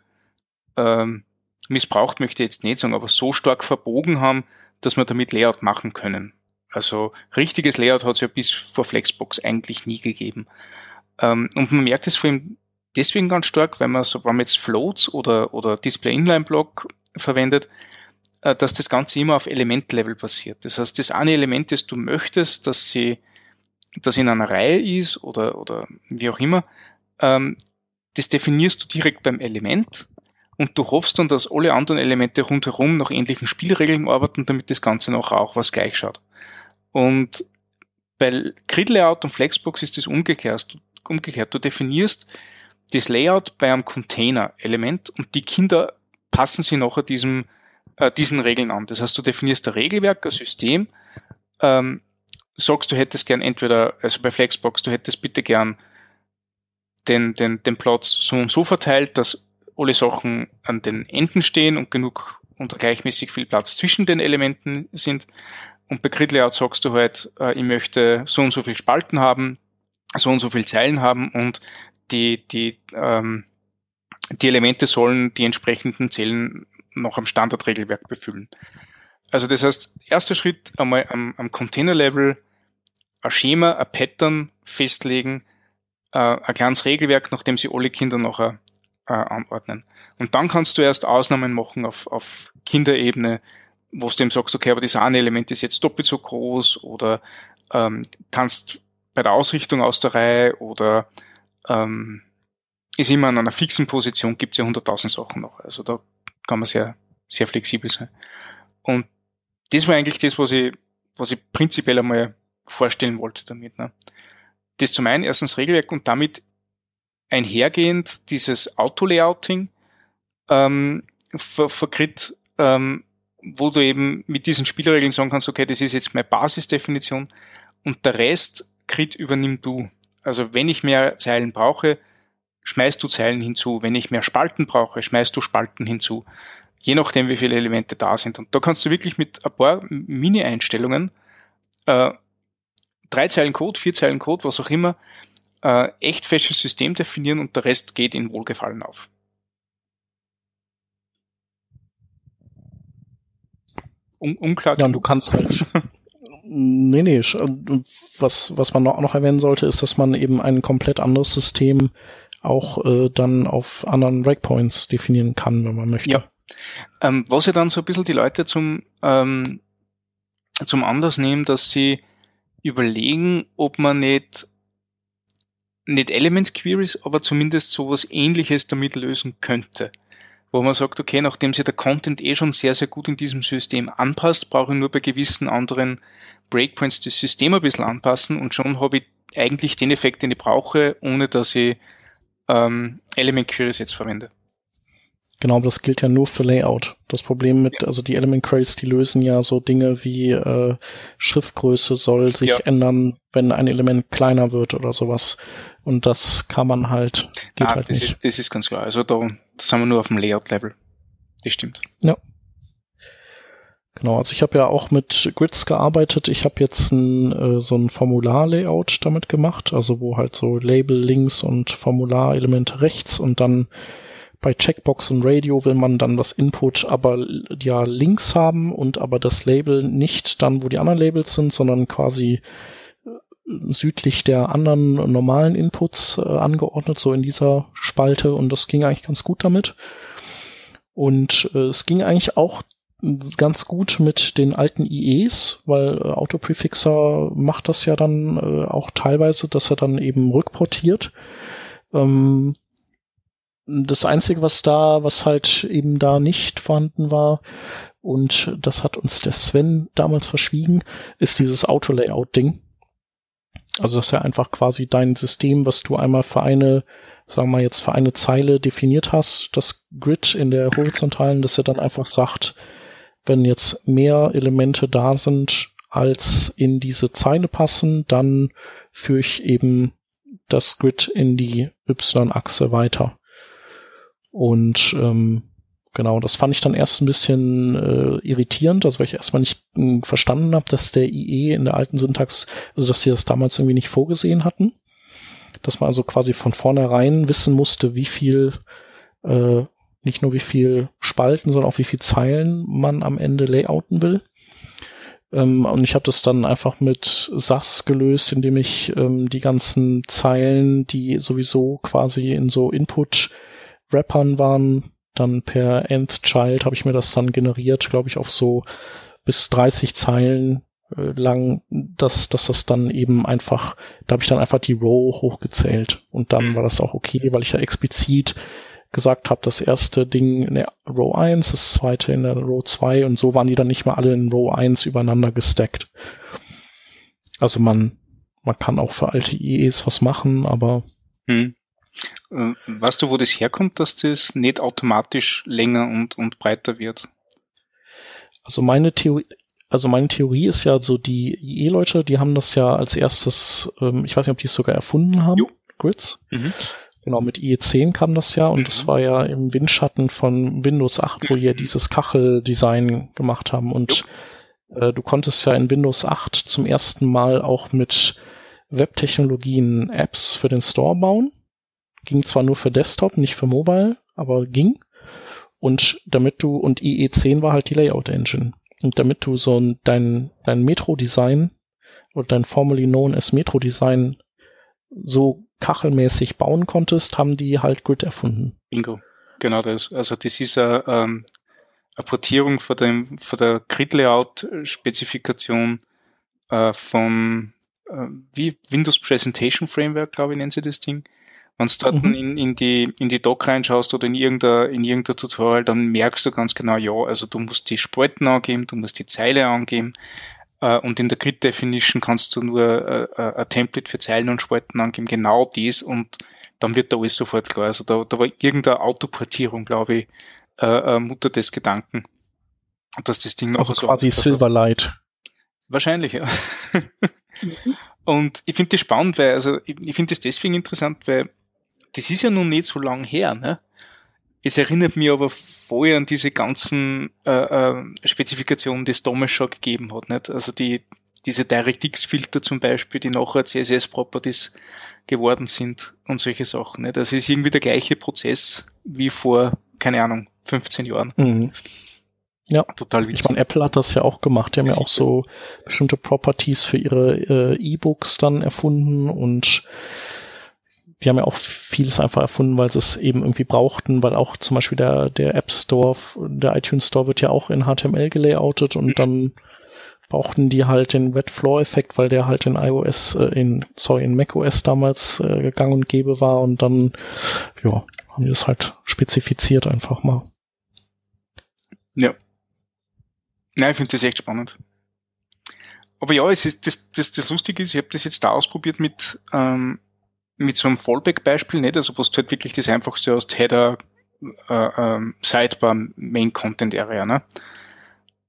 ähm, missbraucht möchte ich jetzt nicht sagen, aber so stark verbogen haben, dass wir damit Layout machen können. Also richtiges Layout hat es ja bis vor Flexbox eigentlich nie gegeben. Ähm, und man merkt es vor allem deswegen ganz stark, wenn man so, wenn man jetzt Floats oder, oder Display Inline Block verwendet, äh, dass das Ganze immer auf Elementlevel passiert. Das heißt, das eine Element, das du möchtest, dass sie, das in einer Reihe ist oder, oder wie auch immer, ähm, das definierst du direkt beim Element und du hoffst dann, dass alle anderen Elemente rundherum nach ähnlichen Spielregeln arbeiten, damit das Ganze noch auch was gleich schaut. Und bei Grid Layout und Flexbox ist das umgekehrt. umgekehrt. Du definierst das Layout bei einem Container-Element und die Kinder passen sich nachher diesem, äh, diesen Regeln an. Das heißt, du definierst ein Regelwerk, ein System, ähm, sagst, du hättest gern entweder, also bei Flexbox, du hättest bitte gern den, den, den Platz so und so verteilt, dass alle Sachen an den Enden stehen und genug und gleichmäßig viel Platz zwischen den Elementen sind. Und bei Grid Layout sagst du halt, äh, ich möchte so und so viel Spalten haben, so und so viel Zeilen haben und die, die, ähm, die Elemente sollen die entsprechenden Zellen noch am Standardregelwerk befüllen. Also das heißt, erster Schritt einmal am, am Container-Level ein Schema, ein Pattern festlegen, äh, ein kleines Regelwerk, nachdem sie alle Kinder nachher äh, anordnen. Und dann kannst du erst Ausnahmen machen auf, auf Kinderebene, wo du eben sagst, okay, aber das eine Element ist jetzt doppelt so groß oder ähm, kannst bei der Ausrichtung aus der Reihe oder ähm, ist immer an einer fixen Position, gibt es ja hunderttausend Sachen noch. Also da kann man sehr, sehr flexibel sein. Und das war eigentlich das, was ich, was ich prinzipiell einmal vorstellen wollte damit. Ne? Das zum einen erstens Regelwerk und damit einhergehend dieses Auto-Layouting ähm, ver verkritt, ähm, wo du eben mit diesen Spielregeln sagen kannst, okay, das ist jetzt meine Basisdefinition und der Rest Crit übernimm du. Also wenn ich mehr Zeilen brauche, schmeißt du Zeilen hinzu. Wenn ich mehr Spalten brauche, schmeißt du Spalten hinzu. Je nachdem, wie viele Elemente da sind. Und da kannst du wirklich mit ein paar Mini-Einstellungen, äh, drei Zeilen Code, vier Zeilen Code, was auch immer, äh, echt festes System definieren und der Rest geht in Wohlgefallen auf. Un unklar. Ja, und du kannst halt. nee, nee. Was, was man noch, noch erwähnen sollte, ist, dass man eben ein komplett anderes System auch äh, dann auf anderen Breakpoints definieren kann, wenn man möchte. Ja. Ähm, was ja dann so ein bisschen die Leute zum, ähm, zum Anlass nehmen, dass sie überlegen, ob man nicht nicht Element Queries, aber zumindest sowas ähnliches damit lösen könnte. Wo man sagt, okay, nachdem sich der Content eh schon sehr, sehr gut in diesem System anpasst, brauche ich nur bei gewissen anderen Breakpoints das System ein bisschen anpassen und schon habe ich eigentlich den Effekt, den ich brauche, ohne dass ich ähm, Element Queries jetzt verwende. Genau, aber das gilt ja nur für Layout. Das Problem mit, also die Element Queries, die lösen ja so Dinge wie äh, Schriftgröße soll sich ja. ändern, wenn ein Element kleiner wird oder sowas. Und das kann man halt. Geht ah, halt das, nicht. Ist, das ist ganz klar. Also da, das haben wir nur auf dem Layout-Level. Das stimmt. Ja. Genau, also ich habe ja auch mit Grids gearbeitet. Ich habe jetzt ein, äh, so ein Formular-Layout damit gemacht, also wo halt so Label links und Formularelemente rechts und dann bei Checkbox und Radio will man dann das Input aber ja links haben und aber das Label nicht dann, wo die anderen Labels sind, sondern quasi südlich der anderen normalen Inputs äh, angeordnet, so in dieser Spalte und das ging eigentlich ganz gut damit. Und äh, es ging eigentlich auch ganz gut mit den alten IEs, weil äh, Autoprefixer macht das ja dann äh, auch teilweise, dass er dann eben rückportiert. Ähm, das Einzige, was da, was halt eben da nicht vorhanden war, und das hat uns der Sven damals verschwiegen, ist dieses Auto-Layout-Ding. Also das ist ja einfach quasi dein System, was du einmal für eine, sagen wir jetzt für eine Zeile definiert hast, das Grid in der horizontalen, dass er dann einfach sagt, wenn jetzt mehr Elemente da sind, als in diese Zeile passen, dann führe ich eben das Grid in die Y-Achse weiter. Und ähm, genau, das fand ich dann erst ein bisschen äh, irritierend, also weil ich erstmal nicht äh, verstanden habe, dass der IE in der alten Syntax, also dass sie das damals irgendwie nicht vorgesehen hatten. Dass man also quasi von vornherein wissen musste, wie viel, äh, nicht nur wie viel Spalten, sondern auch wie viel Zeilen man am Ende layouten will. Ähm, und ich habe das dann einfach mit SAS gelöst, indem ich ähm, die ganzen Zeilen, die sowieso quasi in so Input Rappern waren. Dann per Nth Child habe ich mir das dann generiert, glaube ich, auf so bis 30 Zeilen äh, lang, dass, dass das dann eben einfach, da habe ich dann einfach die Row hochgezählt und dann mhm. war das auch okay, weil ich ja explizit gesagt habe, das erste Ding in der Row 1, das zweite in der Row 2 und so waren die dann nicht mehr alle in Row 1 übereinander gestackt. Also man, man kann auch für alte IEs was machen, aber hm. Äh, weißt du, wo das herkommt, dass das nicht automatisch länger und, und breiter wird? Also meine Theorie, also meine Theorie ist ja so, die IE-Leute, die haben das ja als erstes, ähm, ich weiß nicht, ob die es sogar erfunden haben, jo. Grids. Mhm. Genau, mit IE10 kam das ja und mhm. das war ja im Windschatten von Windows 8, wo die ja dieses Kacheldesign gemacht haben und äh, du konntest ja in Windows 8 zum ersten Mal auch mit Webtechnologien Apps für den Store bauen. Ging zwar nur für Desktop, nicht für Mobile, aber ging. Und damit du, und IE10 war halt die Layout Engine. Und damit du so ein, dein, dein Metro-Design oder dein formerly known as Metro-Design so kachelmäßig bauen konntest, haben die halt Grid erfunden. Bingo. Genau das. Also das ist eine, ähm, eine Portierung von, dem, von der Grid-Layout-Spezifikation äh, von äh, wie Windows Presentation Framework, glaube ich, nennen sie das Ding. Wenn du dort mhm. in, in, die, in die Doc reinschaust oder in irgendein, in irgendein Tutorial, dann merkst du ganz genau, ja, also du musst die Spalten angeben, du musst die Zeile angeben, äh, und in der Grid Definition kannst du nur äh, äh, ein Template für Zeilen und Spalten angeben, genau dies, und dann wird da alles sofort klar. Also da, da war irgendeine Autoportierung, glaube ich, äh, äh, Mutter des Gedanken, dass das Ding noch also so quasi Silverlight. Wahrscheinlich, ja. Mhm. Und ich finde das spannend, weil, also ich, ich finde das deswegen interessant, weil das ist ja nun nicht so lang her, ne? Es erinnert mich aber voll an diese ganzen äh, äh, Spezifikationen, die es damals schon gegeben hat, nicht? Also die, diese DirectX-Filter zum Beispiel, die nachher CSS-Properties geworden sind und solche Sachen. Ne? Das ist irgendwie der gleiche Prozess wie vor, keine Ahnung, 15 Jahren. Mhm. Ja, total witzig. Ich meine, Apple hat das ja auch gemacht. Die haben ja auch so bestimmte Properties für ihre äh, E-Books dann erfunden und die haben ja auch vieles einfach erfunden, weil sie es eben irgendwie brauchten, weil auch zum Beispiel der, der App Store, der iTunes Store wird ja auch in HTML gelayoutet und dann brauchten die halt den Wet Floor Effekt, weil der halt in iOS, äh, in, sorry, in macOS damals äh, gang und gäbe war und dann, ja, haben die das halt spezifiziert einfach mal. Ja. Ja, ich finde das echt spannend. Aber ja, es ist, das, das, das Lustige ist, ich habe das jetzt da ausprobiert mit, ähm, mit so einem Fallback-Beispiel, nicht? Also, was du halt wirklich das einfachste aus Header, äh, ähm, Sidebar, Main Content Area, ne?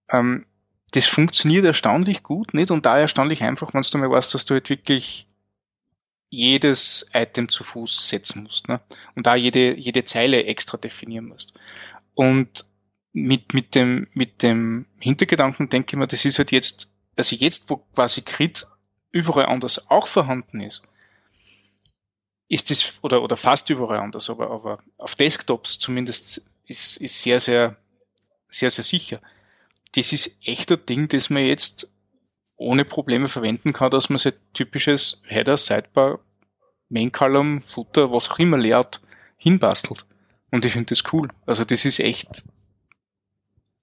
Ähm, das funktioniert erstaunlich gut, nicht? Und da erstaunlich einfach, wenn du mal weißt, dass du halt wirklich jedes Item zu Fuß setzen musst, ne? Und da jede, jede Zeile extra definieren musst. Und mit, mit dem, mit dem Hintergedanken denke ich mir, das ist halt jetzt, also jetzt, wo quasi Grid überall anders auch vorhanden ist, ist das, oder, oder fast überall anders, aber, aber auf Desktops zumindest ist, ist sehr, sehr, sehr, sehr sicher. Das ist echt ein Ding, das man jetzt ohne Probleme verwenden kann, dass man sein typisches Header, Sidebar, Main Column, Footer, was auch immer Layout hinbastelt. Und ich finde das cool. Also das ist echt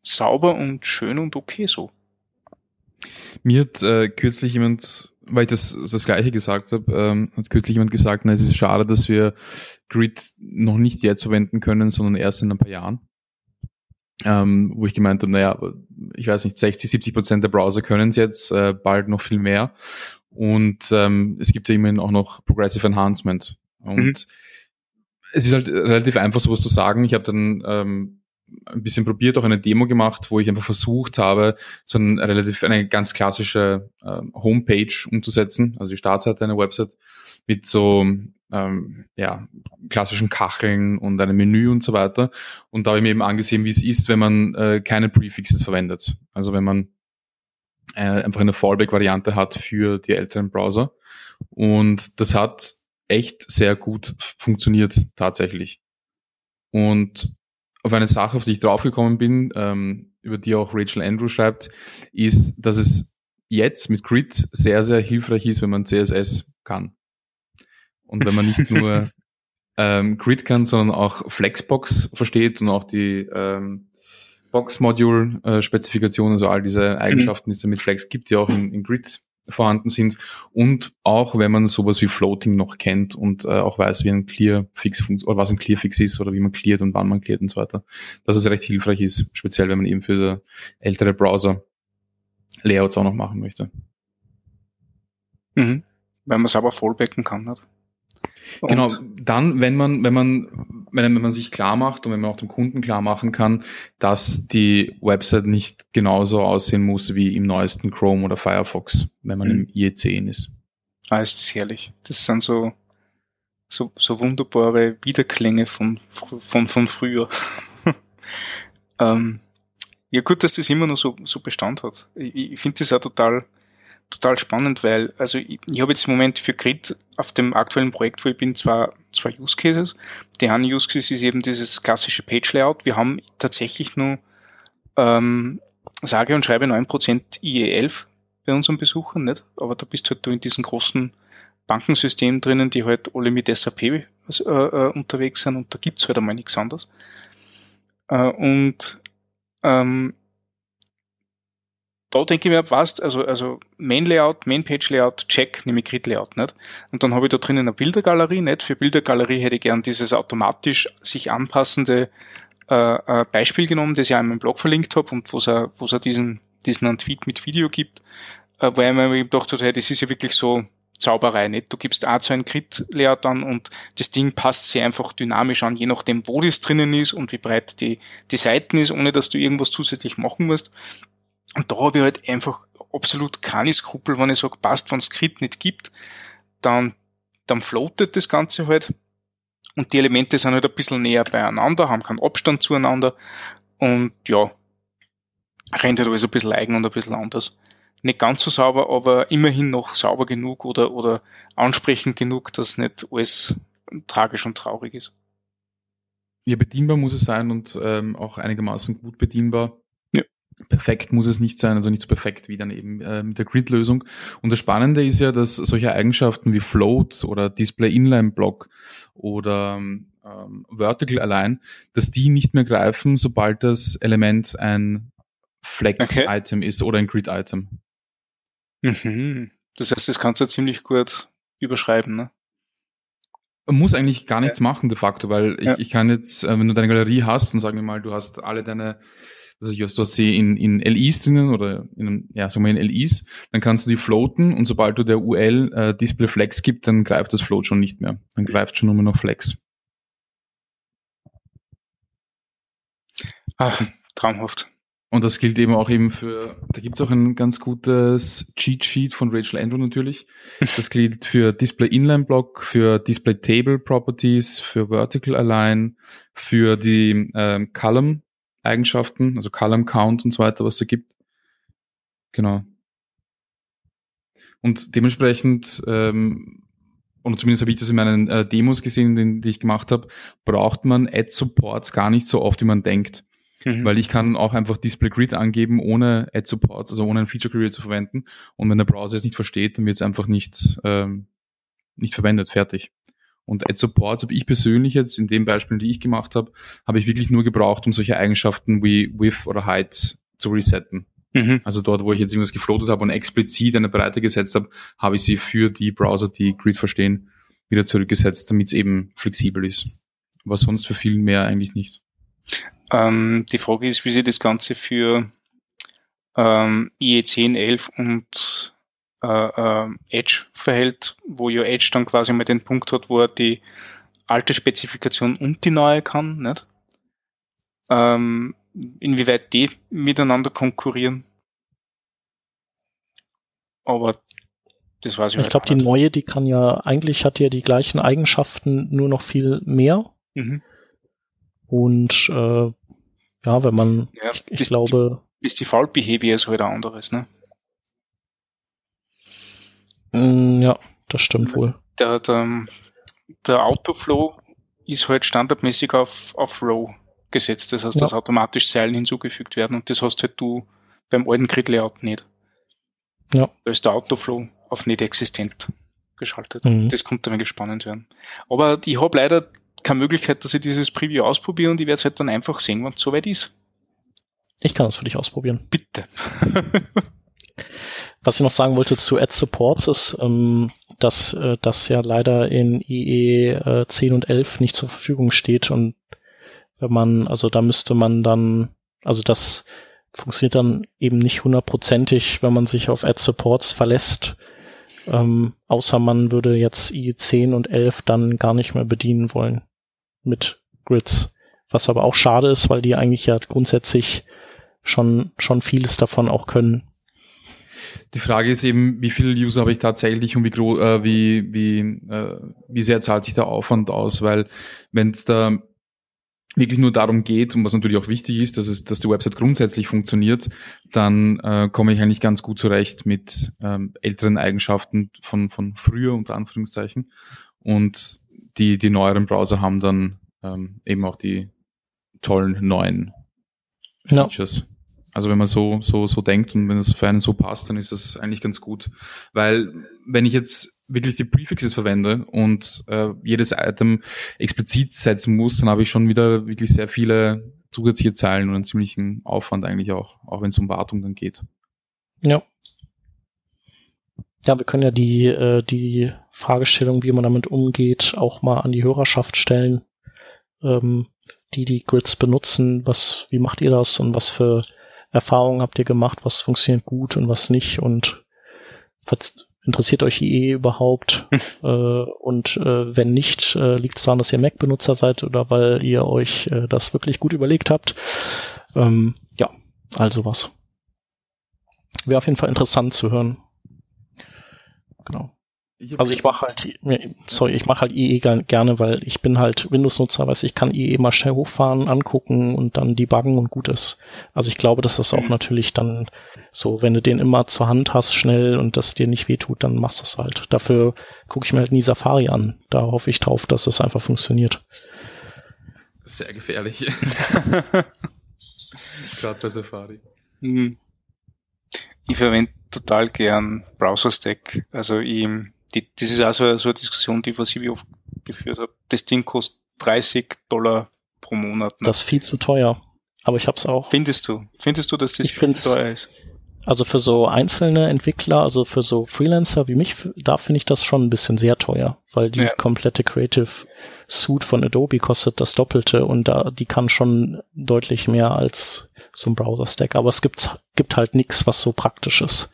sauber und schön und okay so. Mir hat äh, kürzlich jemand weil ich das, das gleiche gesagt habe, ähm, hat kürzlich jemand gesagt, na, es ist schade, dass wir Grid noch nicht jetzt verwenden können, sondern erst in ein paar Jahren. Ähm, wo ich gemeint habe, naja, ich weiß nicht, 60, 70 Prozent der Browser können es jetzt, äh, bald noch viel mehr. Und ähm, es gibt ja immerhin auch noch Progressive Enhancement. Und mhm. es ist halt relativ einfach, sowas zu sagen. Ich habe dann ähm, ein bisschen probiert, auch eine Demo gemacht, wo ich einfach versucht habe, so ein relativ eine ganz klassische äh, Homepage umzusetzen, also die Startseite einer Website mit so ähm, ja, klassischen Kacheln und einem Menü und so weiter. Und da habe ich mir eben angesehen, wie es ist, wenn man äh, keine Prefixes verwendet. Also wenn man äh, einfach eine Fallback-Variante hat für die älteren Browser. Und das hat echt sehr gut funktioniert tatsächlich. Und auf eine Sache, auf die ich draufgekommen bin, ähm, über die auch Rachel Andrew schreibt, ist, dass es jetzt mit Grid sehr, sehr hilfreich ist, wenn man CSS kann. Und wenn man nicht nur ähm, Grid kann, sondern auch Flexbox versteht und auch die ähm, Box-Module-Spezifikation, also all diese Eigenschaften, die es mit Flex gibt, die auch in, in Grid vorhanden sind und auch wenn man sowas wie Floating noch kennt und äh, auch weiß, wie ein Clearfix oder was ein Clearfix ist oder wie man cleart und wann man cleart und so weiter, dass es recht hilfreich ist, speziell wenn man eben für ältere Browser Layouts auch noch machen möchte. Mhm. Weil man es aber fallbacken kann, nicht? Genau, dann, wenn man, wenn man, wenn, wenn man sich klar macht und wenn man auch dem Kunden klar machen kann, dass die Website nicht genauso aussehen muss wie im neuesten Chrome oder Firefox, wenn man mhm. im IE10 ist. Ah, ist das herrlich. Das sind so, so, so wunderbare Wiederklänge von, von, von früher. ähm, ja, gut, dass das immer noch so, so Bestand hat. Ich, ich finde das auch total, total spannend, weil, also ich, ich habe jetzt im Moment für Grid auf dem aktuellen Projekt, wo ich bin, zwar zwei Use Cases. Der eine Use Case ist eben dieses klassische Page Layout. Wir haben tatsächlich nur, ähm, sage und schreibe 9% IE11 bei unseren Besuchern, nicht? Aber da bist halt du in diesen großen Bankensystemen drinnen, die halt alle mit SAP äh, äh, unterwegs sind und da gibt's halt einmal nichts anderes. Äh, und ähm, da denke ich mir, passt, also, also Main Layout, Main Page Layout, check, nehme ich Grid Layout, nicht? Und dann habe ich da drinnen eine Bildergalerie, nicht? Für Bildergalerie hätte ich gern dieses automatisch sich anpassende äh, äh, Beispiel genommen, das ich auch in meinem Blog verlinkt habe und wo es es diesen, diesen Tweet mit Video gibt, äh, weil ich mir gedacht habe, hey, das ist ja wirklich so Zauberei, nicht? Du gibst auch so ein Grid-Layout an und das Ding passt sich einfach dynamisch an, je nachdem, wo das drinnen ist und wie breit die, die Seiten ist, ohne dass du irgendwas zusätzlich machen musst. Und da habe ich halt einfach absolut keine Skrupel, wenn ich sage, passt, wenn es Grid nicht gibt, dann, dann floatet das Ganze halt. Und die Elemente sind halt ein bisschen näher beieinander, haben keinen Abstand zueinander. Und ja, rennt halt alles ein bisschen eigen und ein bisschen anders. nicht ganz so sauber, aber immerhin noch sauber genug oder, oder ansprechend genug, dass nicht alles tragisch und traurig ist. Ja, bedienbar muss es sein und ähm, auch einigermaßen gut bedienbar. Perfekt muss es nicht sein, also nicht so perfekt wie dann eben äh, mit der Grid-Lösung. Und das Spannende ist ja, dass solche Eigenschaften wie Float oder Display Inline Block oder ähm, Vertical Align, dass die nicht mehr greifen, sobald das Element ein Flex-Item okay. ist oder ein Grid-Item. Mhm. Das heißt, das kannst du ziemlich gut überschreiben, ne? Man muss eigentlich gar nichts ja. machen de facto, weil ich, ja. ich kann jetzt, äh, wenn du deine Galerie hast und sagen wir mal, du hast alle deine, also ich hast, du hast sie in, in LIs drinnen oder in, ja, sagen wir in LIs, dann kannst du die floaten und sobald du der UL äh, Display Flex gibt, dann greift das Float schon nicht mehr. Dann greift schon nur noch Flex. Ach, traumhaft. Und das gilt eben auch eben für, da gibt's auch ein ganz gutes Cheat Sheet von Rachel Andrew natürlich. Das gilt für Display Inline Block, für Display Table Properties, für Vertical Align, für die ähm, Column Eigenschaften, also Column Count und so weiter, was da gibt. Genau. Und dementsprechend, ähm, und zumindest habe ich das in meinen äh, Demos gesehen, die, die ich gemacht habe, braucht man Ad Supports gar nicht so oft, wie man denkt. Mhm. Weil ich kann auch einfach Display Grid angeben, ohne Ad Support, also ohne ein Feature Creator zu verwenden. Und wenn der Browser es nicht versteht, dann wird es einfach nicht, ähm, nicht verwendet, fertig. Und Ad Supports habe ich persönlich jetzt in den Beispielen, die ich gemacht habe, habe ich wirklich nur gebraucht, um solche Eigenschaften wie Width oder Height zu resetten. Mhm. Also dort, wo ich jetzt irgendwas gefloatet habe und explizit eine Breite gesetzt habe, habe ich sie für die Browser, die Grid verstehen, wieder zurückgesetzt, damit es eben flexibel ist. Aber sonst für viel mehr eigentlich nicht. Ähm, die Frage ist, wie sich das Ganze für ähm, IE10, 11 und äh, äh, Edge verhält, wo ja Edge dann quasi mal den Punkt hat, wo er die alte Spezifikation und die neue kann, nicht? Ähm, inwieweit die miteinander konkurrieren. Aber das weiß ich Ich halt glaube, die neue, die kann ja, eigentlich hat ja die gleichen Eigenschaften, nur noch viel mehr. Mhm. Und äh, ja, wenn man, ja, ich, ich glaube. Ist die Default Behavior ist halt ein anderes, ne? Mm, ja, das stimmt wohl. Der, der, der Autoflow ist halt standardmäßig auf, auf Row gesetzt. Das heißt, ja. dass automatisch Zeilen hinzugefügt werden und das hast halt du beim alten Grid-Layout nicht. Ja. Da ist der Autoflow auf nicht existent geschaltet. Mhm. Das könnte dann spannend werden. Aber ich habe leider keine Möglichkeit, dass ich dieses Preview ausprobiere und ich werde es halt dann einfach sehen, wenn es soweit ist. Ich kann es für dich ausprobieren. Bitte. Was ich noch sagen wollte zu Ad Supports ist, ähm, dass äh, das ja leider in IE äh, 10 und 11 nicht zur Verfügung steht und wenn man, also da müsste man dann, also das funktioniert dann eben nicht hundertprozentig, wenn man sich auf Ad Supports verlässt, ähm, außer man würde jetzt IE 10 und 11 dann gar nicht mehr bedienen wollen mit Grids. Was aber auch schade ist, weil die eigentlich ja grundsätzlich schon, schon vieles davon auch können. Die Frage ist eben, wie viele User habe ich tatsächlich und wie, äh, wie, wie, äh, wie sehr zahlt sich der Aufwand aus? Weil wenn es da wirklich nur darum geht und was natürlich auch wichtig ist, dass es, dass die Website grundsätzlich funktioniert, dann äh, komme ich eigentlich ganz gut zurecht mit ähm, älteren Eigenschaften von von früher unter Anführungszeichen und die, die neueren Browser haben dann ähm, eben auch die tollen neuen Features. No. Also wenn man so, so, so denkt und wenn es für einen so passt, dann ist das eigentlich ganz gut. Weil wenn ich jetzt wirklich die Prefixes verwende und äh, jedes Item explizit setzen muss, dann habe ich schon wieder wirklich sehr viele zusätzliche Zeilen und einen ziemlichen Aufwand eigentlich auch, auch wenn es um Wartung dann geht. Ja. Ja, wir können ja die, äh, die Fragestellung, wie man damit umgeht, auch mal an die Hörerschaft stellen, ähm, die die Grids benutzen. Was, wie macht ihr das und was für Erfahrungen habt ihr gemacht? Was funktioniert gut und was nicht? Und interessiert euch IE überhaupt? äh, und äh, wenn nicht, äh, liegt es daran, dass ihr Mac-Benutzer seid oder weil ihr euch äh, das wirklich gut überlegt habt? Ähm, ja, also was. Wäre auf jeden Fall interessant zu hören. Genau. Ich also ich mache halt, sorry, ich mache halt IE gerne, weil ich bin halt Windows-Nutzer, weiß ich kann IE mal schnell hochfahren, angucken und dann debuggen und gut ist. Also ich glaube, dass das auch mhm. natürlich dann so, wenn du den immer zur Hand hast, schnell und das dir nicht wehtut, dann machst du es halt. Dafür gucke ich mir halt nie Safari an. Da hoffe ich drauf, dass es einfach funktioniert. Sehr gefährlich. Gerade bei Safari. Mhm. Ich verwende total gern Browser-Stack. Also ich die, das ist also so eine Diskussion, die was ich oft geführt habe. Das Ding kostet 30 Dollar pro Monat. Ne? Das ist viel zu teuer. Aber ich hab's auch. Findest du? Findest du, dass das ich viel zu teuer ist? Also für so einzelne Entwickler, also für so Freelancer wie mich, da finde ich das schon ein bisschen sehr teuer, weil die ja. komplette Creative Suite von Adobe kostet das Doppelte und da die kann schon deutlich mehr als so ein Browser Stack. Aber es gibt, gibt halt nichts, was so praktisch ist.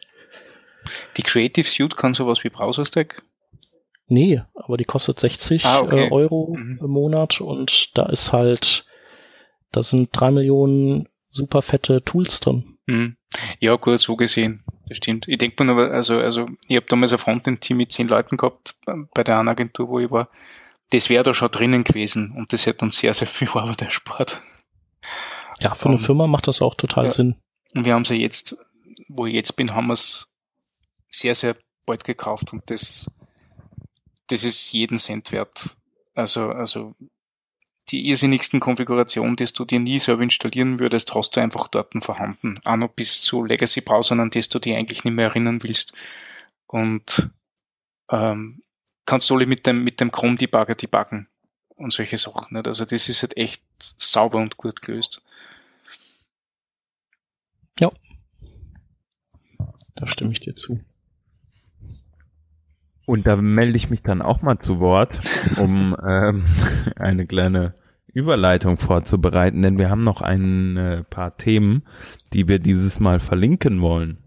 Die Creative Suite kann sowas wie Browser Stack? Nee, aber die kostet 60 ah, okay. äh, Euro mhm. im Monat und da ist halt, da sind drei Millionen super fette Tools drin. Mhm. Ja, gut, so gesehen. Das stimmt. Ich denke mir aber, also, also ich habe damals ein Frontend-Team mit zehn Leuten gehabt bei der einen Agentur, wo ich war. Das wäre da schon drinnen gewesen und das hätte uns sehr, sehr viel Arbeit erspart. Ja, für eine um, Firma macht das auch total ja. Sinn. Und wir haben sie jetzt, wo ich jetzt bin, haben wir es sehr, sehr bald gekauft und das, das ist jeden Cent wert. Also, also die irrsinnigsten Konfigurationen, die du dir nie selber installieren würdest, hast du einfach dort vorhanden. Auch noch bis zu Legacy-Browsern, an die du dich eigentlich nicht mehr erinnern willst. Und ähm, kannst du alle mit dem, mit dem Chrome-Debugger debuggen und solche Sachen. Nicht? Also das ist halt echt sauber und gut gelöst. Ja. Da stimme ich dir zu. Und da melde ich mich dann auch mal zu Wort, um ähm, eine kleine Überleitung vorzubereiten, denn wir haben noch ein äh, paar Themen, die wir dieses Mal verlinken wollen.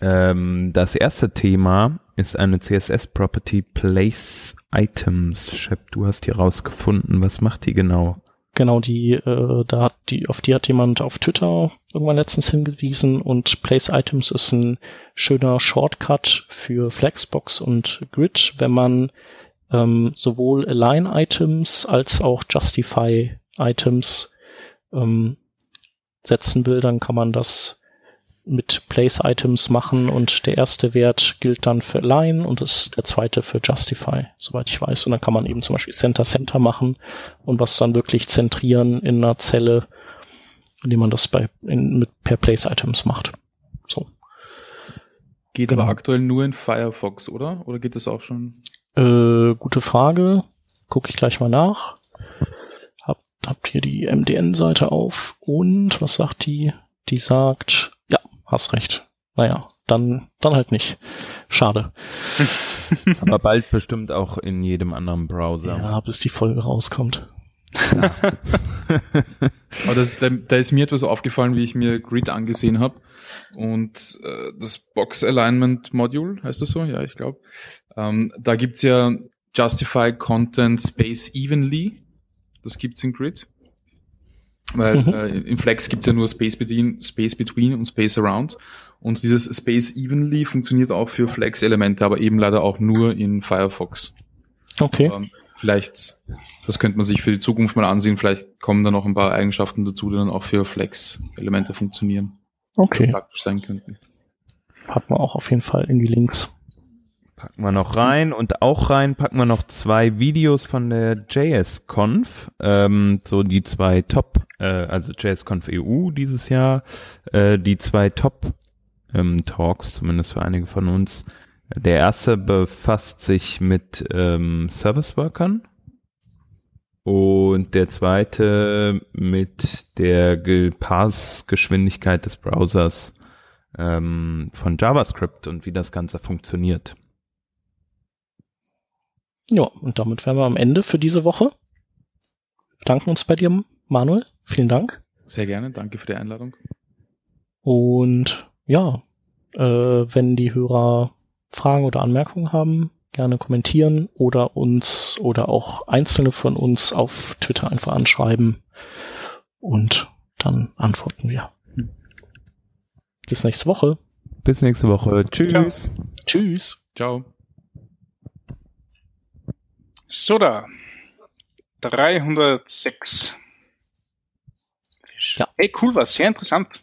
Ähm, das erste Thema ist eine CSS-Property Place Items. Shep, du hast die rausgefunden. Was macht die genau? Genau, die, äh, da hat die, auf die hat jemand auf Twitter irgendwann letztens hingewiesen und Place Items ist ein schöner Shortcut für Flexbox und Grid, wenn man ähm, sowohl Align Items als auch Justify Items ähm, setzen will, dann kann man das mit Place Items machen und der erste Wert gilt dann für Align und das, der zweite für Justify, soweit ich weiß. Und dann kann man eben zum Beispiel Center Center machen und was dann wirklich zentrieren in einer Zelle, indem man das bei, in, mit per Place Items macht. So. Geht genau. aber aktuell nur in Firefox, oder? Oder geht das auch schon? Äh, gute Frage. Gucke ich gleich mal nach. Hab, habt hier die MDN-Seite auf und was sagt die? Die sagt, hast recht. Naja, dann, dann halt nicht. Schade. Aber bald bestimmt auch in jedem anderen Browser. Ja, bis die Folge rauskommt. Aber das, da, da, ist mir etwas aufgefallen, wie ich mir Grid angesehen habe. Und äh, das Box Alignment Module, heißt das so? Ja, ich glaube. Ähm, da gibt's ja Justify Content Space Evenly. Das gibt's in Grid. Weil mhm. äh, in Flex gibt's ja nur Space Between, Space Between und Space Around. Und dieses Space Evenly funktioniert auch für Flex-Elemente, aber eben leider auch nur in Firefox. Okay. Aber vielleicht, das könnte man sich für die Zukunft mal ansehen, vielleicht kommen da noch ein paar Eigenschaften dazu, die dann auch für Flex-Elemente funktionieren. Okay. Praktisch sein könnten. Packen wir auch auf jeden Fall in die Links. Packen wir noch rein und auch rein packen wir noch zwei Videos von der JSConf, ähm, so die zwei Top, äh, also JSConf EU dieses Jahr, äh, die zwei Top ähm, Talks, zumindest für einige von uns. Der erste befasst sich mit ähm, Service Workern und der zweite mit der Pass-Geschwindigkeit des Browsers ähm, von JavaScript und wie das Ganze funktioniert. Ja, und damit wären wir am Ende für diese Woche. Wir bedanken uns bei dir, Manuel. Vielen Dank. Sehr gerne, danke für die Einladung. Und ja, äh, wenn die Hörer Fragen oder Anmerkungen haben, gerne kommentieren oder uns oder auch einzelne von uns auf Twitter einfach anschreiben und dann antworten wir. Bis nächste Woche. Bis nächste Woche. Tschüss. Ciao. Tschüss. Ciao. So da. 306. Ja. Hey, cool, war sehr interessant.